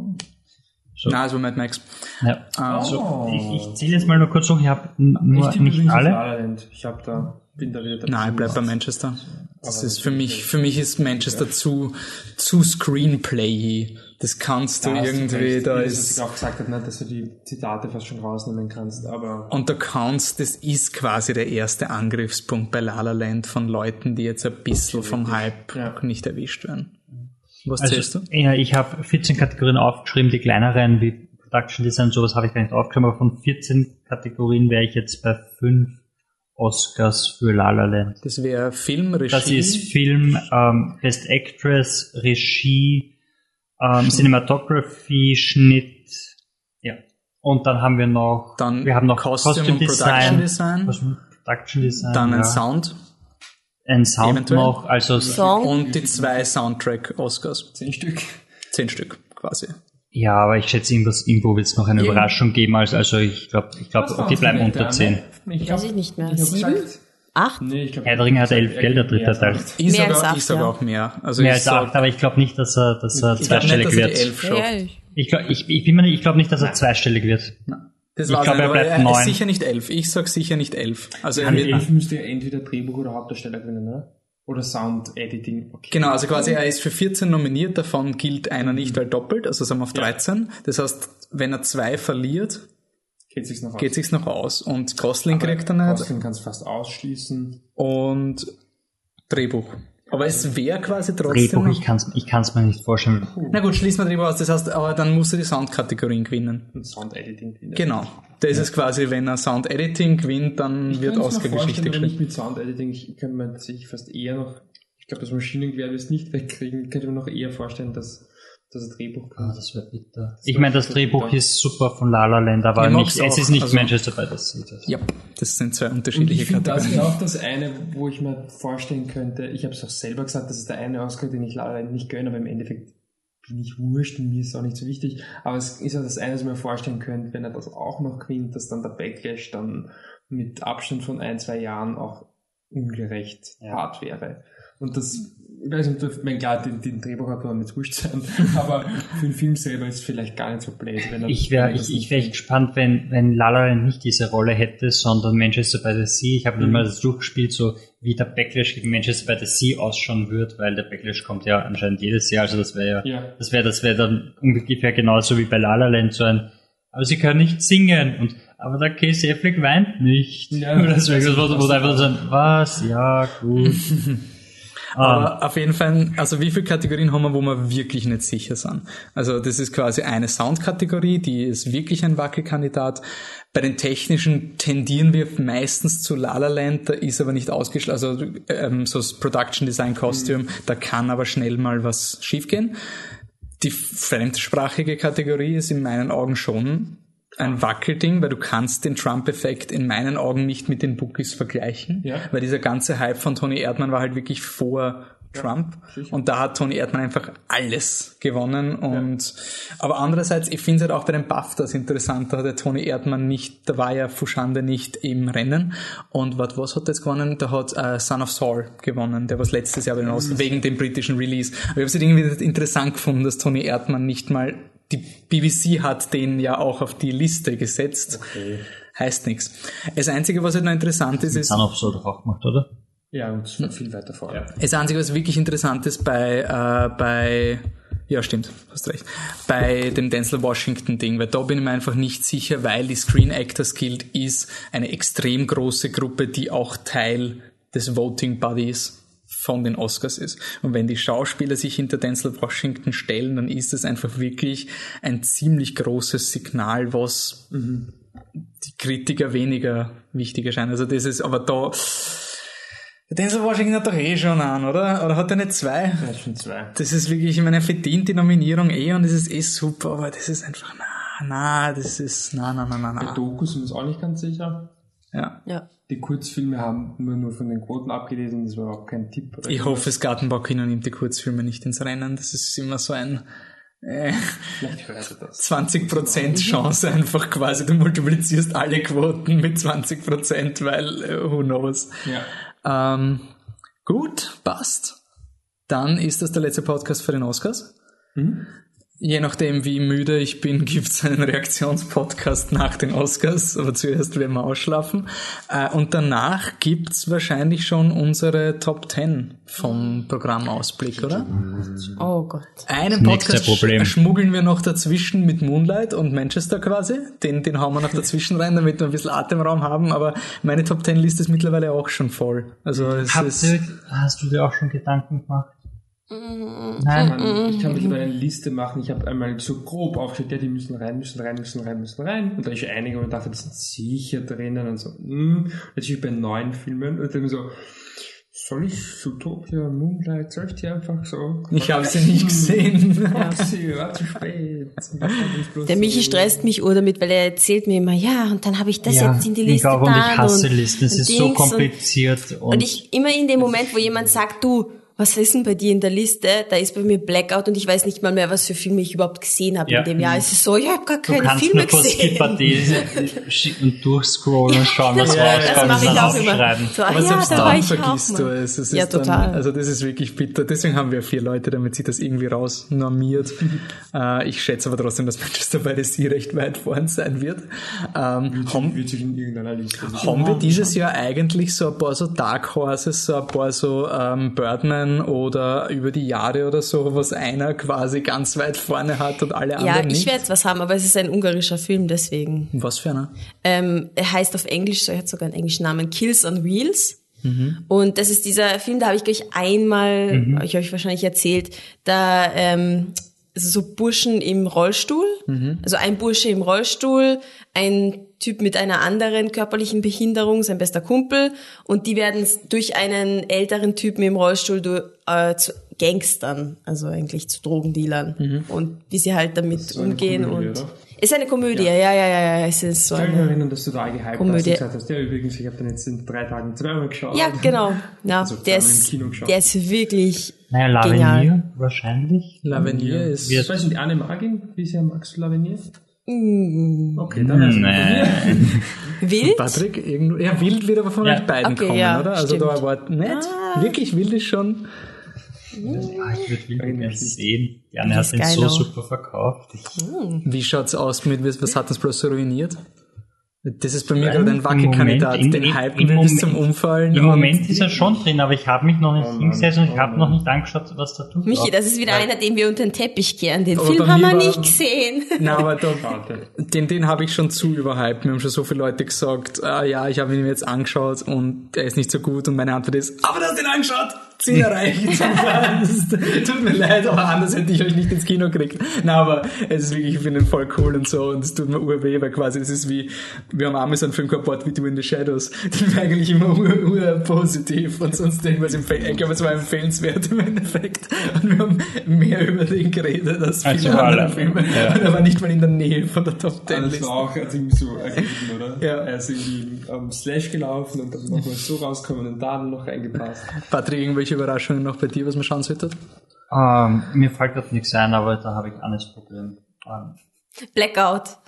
Na, also Mad Max. ja. Ähm, so, ich, ich zähle jetzt mal nur kurz hoch, ich habe nur Ich nicht alle. Ich habe da, bin da wieder der Nein, ich bleib bei Manchester. Das Aber ist für mich, für mich ist Manchester zu, zu Screenplay. Das kannst du Da du irgendwie, recht. da ist, was ich auch gesagt habe, nicht, dass du die Zitate fast schon rausnehmen kannst, aber Und da kannst, das ist quasi der erste Angriffspunkt bei La La Land von Leuten, die jetzt ein bisschen vom Hype Ja. nicht erwischt werden. Was zählst Also, du? ja, ich habe 14 Kategorien aufgeschrieben, die kleineren wie Production Design, sowas habe ich gar nicht aufgeschrieben, aber von 14 Kategorien wäre ich jetzt bei 5 Oscars für La La Land. Das wäre Film, Regie. Das ist Film, ähm, Best Actress, Regie, ähm, Cinematography, Schnitt, ja. Und dann haben wir noch, Dann wir haben noch Costume und Production Design. Costume Production Design, dann ein ja. Sound ein Sound eventuell. noch, also Song. und die zwei Soundtrack-Oscars. zehn Stück. Zehn Stück quasi. Ja, aber ich schätze, irgendwo wird es noch eine Irgend- Überraschung geben, also, also ich glaube, ich glaube, die bleiben unter 10. Ich Weiß ich nicht mehr. Ich Sieben? gesagt, Acht? nee, ich glaub, Herr der Ringe hat elf, gell, der dritte Teil. Ich Mehr sage als auch, acht, ich sag ja. auch mehr. Also Mehr ich als sag, acht, aber ich glaube nicht, dass er, dass er ich glaube nicht, zweistellig dass er wird. ich- Ich, glaub, ich, ich bin mir nicht, ich glaube nicht, dass er zweistellig wird. Das Ich glaub, nicht, er aber bleibt er ist neun. sicher nicht elf. Ich sag sicher nicht elf. Also er wird, elf müsste ja entweder Drehbuch oder Hauptdarsteller gewinnen, oder? Oder Sound Editing. Okay. Genau, also quasi er ist für 14 nominiert, davon gilt einer nicht, weil doppelt, also sind wir auf 13. Das heißt, wenn er zwei verliert, Geht sich's noch aus. geht sich's noch aus. Und Gosling kriegt er nicht Gosling kannst fast ausschließen. und Drehbuch. Aber es wäre quasi trotzdem Drehbuch, ich kann es ich kann's mir nicht vorstellen. Na gut, schließen wir Drehbuch aus. Das heißt, aber dann musst du die Soundkategorien gewinnen. Und Sound Editing. gewinnen. Genau. Das ist quasi, wenn er Sound Editing gewinnt, dann Ich wird Oscar-Geschichte geschrieben. nicht mit Sound Editing. Ich könnte mir tatsächlich fast eher noch, ich glaube, das Maschinengewehr wird es nicht wegkriegen. Ich könnte mir noch eher vorstellen, dass das Drehbuch Ah, kommt. das wäre bitter. Ich meine, das Drehbuch bitter. ist super von La La Land, aber Ich nicht, es ist nicht also- Manchester by the Sea. Das- Ja, das sind zwei Und unterschiedliche ich finde, das ist Kategorien. auch das eine, wo ich mir vorstellen könnte, ich habe es auch selber gesagt, das ist der eine Oscar, den ich leider nicht gönne, aber im Endeffekt bin ich wurscht und mir ist auch nicht so wichtig. Aber es ist auch das eine, was ich mir vorstellen könnte, wenn er das auch noch gewinnt, dass dann der Backlash dann mit Abstand von ein, zwei Jahren auch ungerecht hart wäre. Und das, ich weiß nicht, ich meine, klar, den, den Drehbuchautor jetzt wurscht sein, aber für den Film selber ist es vielleicht gar nicht so blöd, wenn er Ich wäre das ich, ich wär gespannt, wenn, wenn La La Land nicht diese Rolle hätte, sondern Manchester by the Sea. Ich habe Mhm. dann mal das durchgespielt, so wie der Backlash gegen Manchester by the Sea ausschauen wird, weil der Backlash kommt ja anscheinend jedes Jahr, also das wäre ja, Ja. das wäre das wäre dann ungefähr genauso wie bei La La Land so ein aber sie können nicht singen und aber der Casey Affleck weint nicht. Ja. Oder so irgendwas, wo, wo du einfach so ein, was? Ja, gut. Aber auf jeden Fall, also wie viele Kategorien haben wir, wo wir wirklich nicht sicher sind? Also das ist quasi eine Soundkategorie, die ist wirklich ein Wackelkandidat. Bei den technischen tendieren wir meistens zu La La Land, da ist aber nicht ausgeschlossen, also ähm, so das Production Design Costume, da kann aber schnell mal was schiefgehen. Die fremdsprachige Kategorie ist in meinen Augen schon ein Wackelding, weil du kannst den Trump-Effekt in meinen Augen nicht mit den Bookies vergleichen, Ja. weil dieser ganze Hype von Tony Erdmann war halt wirklich vor Trump. Und da hat Tony Erdmann einfach alles gewonnen. Und aber andererseits, ich finde es halt auch bei den BAFTAs interessant, da hat der Tony Erdmann nicht, da war ja Fushande nicht im Rennen. Und wat, was hat jetzt gewonnen? Da hat äh, Son of Saul gewonnen, der was letztes Jahr bei den Oscars, wegen dem britischen Release. Aber ich habe es halt irgendwie interessant gefunden, dass Tony Erdmann nicht mal die BBC hat den ja auch auf die Liste gesetzt. Heißt nichts. Das Einzige, was halt noch interessant ist, ist, Saul doch auch gemacht, oder? Ja, und viel weiter vorne. das Einzige, was wirklich interessant ist bei, äh, bei, ja stimmt, hast recht, bei dem Denzel Washington Ding, weil da bin ich mir einfach nicht sicher, weil die Screen Actors Guild ist eine extrem große Gruppe, die auch Teil des Voting Bodies von den Oscars ist. Und wenn die Schauspieler sich hinter Denzel Washington stellen, dann ist das einfach wirklich ein ziemlich großes Signal, was die Kritiker weniger wichtig erscheinen. Also das ist, aber da, Denzel Washington hat doch eh schon einen, oder? Oder hat er nicht zwei? Ja, schon zwei. Das ist wirklich, ich meine, er verdient die Nominierung eh und das ist eh super, aber das ist einfach, na, na, das ist, na, na, na, na, Bei na. Dokus sind wir uns auch nicht ganz sicher. Ja. Ja. Die Kurzfilme haben wir nur von den Quoten abgelesen, das war auch kein Tipp. Ich irgendwas. hoffe, das Gartenbaukino nimmt die Kurzfilme nicht ins Rennen. Das ist immer so ein äh, Vielleicht hört er das. 20% Chance einfach quasi. Du multiplizierst alle Quoten mit 20%, weil äh, who knows. Ja. Ähm, gut, passt. Dann ist das der letzte Podcast für den Oscars. Je nachdem, wie müde ich bin, gibt's einen Reaktionspodcast nach den Oscars, aber zuerst werden wir ausschlafen. Äh, und danach gibt's wahrscheinlich schon unsere Top 10 vom Programmausblick, oder? Oh Gott. Einen Podcast schmuggeln wir noch dazwischen mit Moonlight und Manchester quasi. Den, den hauen wir noch dazwischen rein, damit wir ein bisschen Atemraum haben. Aber meine Top 10 Liste ist mittlerweile auch schon voll. Also es Habt ist, ihr, hast du dir auch schon Gedanken gemacht? Nein. Man, ich kann mittlerweile eine Liste machen. Ich habe einmal so grob aufgestellt, ja, die müssen rein, müssen rein, müssen rein, müssen rein. Und da ist einige, ich dachte, die sind sicher drinnen und so. Hm. Jetzt bin ich bei neuen Filmen und dann so, soll ich Zootopia, Moonlight, soll ich die einfach so? ich habe sie nicht gesehen. Sie war zu spät. Der Michi stresst mich oder damit, weil er erzählt mir immer, ja, und dann habe ich das ja, jetzt in die Liste ich auch, und da ich hasse und, Listen. Es und ist so Dings und- kompliziert. Und, Und ich immer in dem Moment, wo jemand sagt, du, was ist denn bei dir in der Liste? Da ist bei mir Blackout und ich weiß nicht mal mehr, was für Filme ich überhaupt gesehen habe Ja. in dem Jahr. Es ist so, ich habe gar du keine kannst Filme nur kurz gesehen. Skipper schicken und durchscrollen und schauen, was Ja, rauskommt das und mache ich auch immer. aufschreiben. So, ah, Aber ja, selbst da war dann vergisst du es. es Ja, ist dann, total. also das ist wirklich bitter. Deswegen haben wir vier Leute, damit sich das irgendwie rausnormiert. äh, ich schätze aber trotzdem, dass Manchester by the Sea recht weit vorn sein wird. Ähm, haben, Wird sich in irgendeiner Liste. haben wir dieses Jahr eigentlich so ein paar so Dark Horses, so ein paar so ähm, Birdman oder über die Jahre oder so, was einer quasi ganz weit vorne hat und alle Ja, anderen ich nicht? werde was haben, aber es ist ein ungarischer Film, deswegen. Was für einer? Ähm, er heißt auf Englisch, er hat sogar einen englischen Namen, Kills on Wheels. Mhm. Und das ist dieser Film, da habe ich gleich einmal, ich habe euch wahrscheinlich erzählt, da ähm, also so Burschen im Rollstuhl, Mhm. also ein Bursche im Rollstuhl, ein Typ mit einer anderen körperlichen Behinderung, sein bester Kumpel, und die werden durch einen älteren Typen im Rollstuhl du, äh, zu Gangstern, also eigentlich zu Drogendealern Mhm. und wie sie halt damit umgehen Komödie, und oder? ist eine Komödie, ja, ja, ja, ja, ja es ist so Ich kann mich erinnern, dass du da gehypt hast Komödie. und gesagt hast, ja übrigens, ich habe den jetzt in drei Tagen zweimal geschaut. Ja, genau. Ja, Also der, ist, der ist wirklich Naja, genial. Lavenier wahrscheinlich. Lavenier ist... Ich weiß nicht, Anne Magin, wie sehr magst du Lavenier? Mm. Okay, dann also Nee. wild. Patrick, irgendwo, ja, wild wird aber von Ja. euch beiden Okay, kommen, ja, oder? Also stimmt. da war nicht, wirklich wild ist schon, Ja, ich würde Wilde gerne sehen. Das hat ist den geil so auch. super verkauft. Ich, wie schaut's aus mit, was hat das bloß so ruiniert? Das ist bei mir gerade ein Wackelkandidat, den im- hypen im wir bis Moment- zum Umfallen. Im Moment ist er schon drin, aber ich habe mich noch nicht Oh hingesetzt und ich oh habe noch nicht angeschaut, was da tut. Michi, das ist wieder einer, den wir unter den Teppich kehren. Den Aber Film haben wir nicht gesehen. Na, aber da, Schade. den, den habe ich schon zu überhyped. Mir haben schon so viele Leute gesagt, ah, ja, ich habe ihn mir jetzt angeschaut und er ist nicht so gut und meine Antwort ist, aber du hast ihn angeschaut! Ziel erreicht. tut mir leid, aber anders hätte ich euch nicht ins Kino gekriegt. Na, aber es ist wirklich, ich finde ihn voll cool und so und es tut mir urweh, weil quasi es ist wie, wir haben einmal so einen Film gehabt, What We Do in the Shadows. Den war eigentlich immer ur, ur positiv und sonst irgendwas empfehlen. Ich glaube, es war empfehlenswert im Endeffekt. Und wir haben mehr über den geredet als viele über andere alle. Filme. Ja. Und er war nicht mal in der Nähe von der Top Ten Das Liste. war auch also irgendwie so ergeben, oder? Ja. Er ist irgendwie am Slash gelaufen und dann nochmal so rauskommen und da noch reingepasst. Patrick, irgendwelche irgendwelche Überraschungen noch bei dir, was man schauen sollte? Ähm, mir fällt gerade nichts ein, aber da habe ich ein anderes Problem. Ähm, Blackout.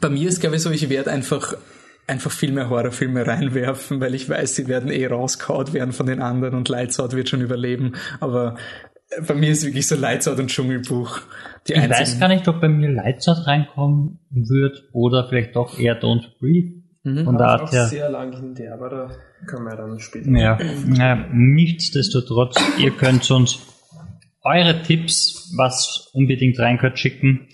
Bei mir ist, glaube ich, so, ich werde einfach einfach viel mehr Horrorfilme reinwerfen, weil ich weiß, sie werden eh rausgehaut werden von den anderen und Lights Out wird schon überleben. Aber bei mir ist wirklich so Lights Out und Dschungelbuch. Die ich einzigen. weiß gar nicht, ob bei mir Lights Out reinkommen wird oder vielleicht doch eher Don't Breathe. Von der auch Art her. sehr lang hin der, aber da können wir dann später. Ja, ja, nichtsdestotrotz, ihr könnt uns eure Tipps, was unbedingt rein könnt, schicken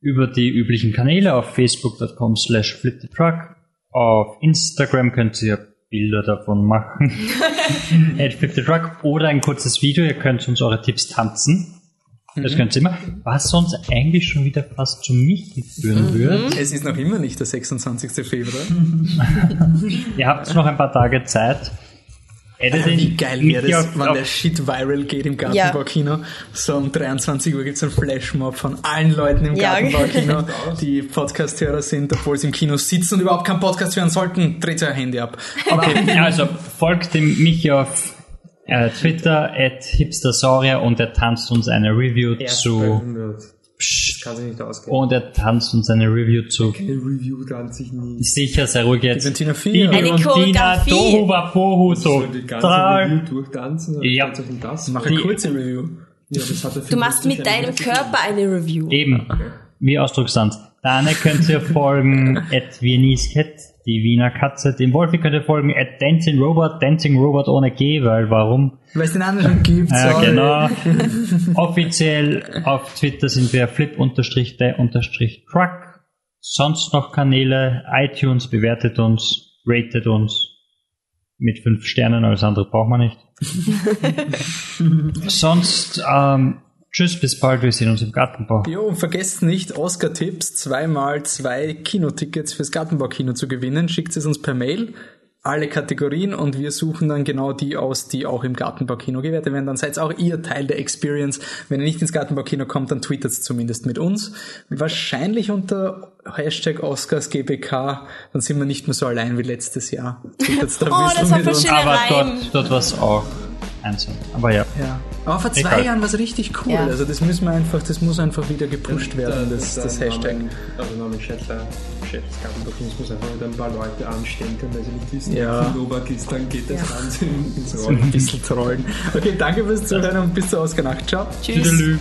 über die üblichen Kanäle auf facebook.com slash flipthetruck. Auf Instagram könnt ihr Bilder davon machen. at flipthetruck oder ein kurzes Video. Ihr könnt uns eure Tipps tanzen. Das ihr immer. Was sonst eigentlich schon wieder fast zu mich führen würde. Es ist noch immer nicht der 26. Februar. Ihr habt noch ein paar Tage Zeit. Alter, wie geil wäre das, auf- wenn auf- der Shit viral geht im Gartenbaukino. So um 23 Uhr gibt's einen Flashmob von allen Leuten im Ja. Gartenbaukino, die Podcast-Hörer sind, obwohl sie im Kino sitzen und überhaupt keinen Podcast hören sollten. Dreht euer Handy ab. Okay, also folgt dem Michi auf äh, Twitter at hipstersaurier und er tanzt uns eine Review zu 100. Das Psst. kann sich nicht ausgehen. und er tanzt uns eine Review zu Eine Review dann sich nie. sicher sehr ruhig jetzt Valentina Vier. Eine und Tina Choreografie. Tohu Wabohu So die ganze total Review durchtanzen Ja. das? Mach eine kurze Review. Ja, das hat er Du machst mit deinem Körper eine Review. eben wie Ausdruckstanz dann könnt ihr folgen at Viennese Cat die Wiener Katze dem Wolfi könnt ihr folgen at Dancing Robot Dancing Robot ohne G weil warum Weil es den anderen schon gibt. Ja, sorry. genau. Offiziell auf Twitter sind wir flip-der-truck. Sonst noch Kanäle, iTunes bewertet uns, ratet uns mit fünf Sternen, alles andere braucht man nicht. Sonst, ähm, tschüss, bis bald, wir sehen uns im Gartenbau. Jo, und vergesst nicht, Oscar-Tipps, zweimal zwei Kinotickets fürs Gartenbaukino zu gewinnen. Schickt es uns per Mail, alle Kategorien und wir suchen dann genau die aus, die auch im Gartenbaukino gewertet werden. Dann seid auch ihr Teil der Experience. Wenn ihr nicht ins Gartenbaukino kommt, dann twittert es zumindest mit uns. Wahrscheinlich unter Hashtag OscarsGBK, dann sind wir nicht mehr so allein wie letztes Jahr. Da ein Oh, bisschen das war. Aber dort, dort war es auch einzeln. Aber ja. Ja. Aber vor zwei Egal. Jahren war es richtig cool. Ja. Also das müssen wir einfach, das muss einfach wieder gepusht werden, das, das Hashtag. Also Namen Schettler, Schettgartenbuch, muss einfach wieder ein paar Leute anstecken, weil sie nicht wissen, Ja. wie Novak ist, dann geht das Ganze ins So Rollen. ein bisschen trollen. Okay, danke fürs Zuhören und bis zur Ausganacht. Ciao. Tschüss. Tüdelü.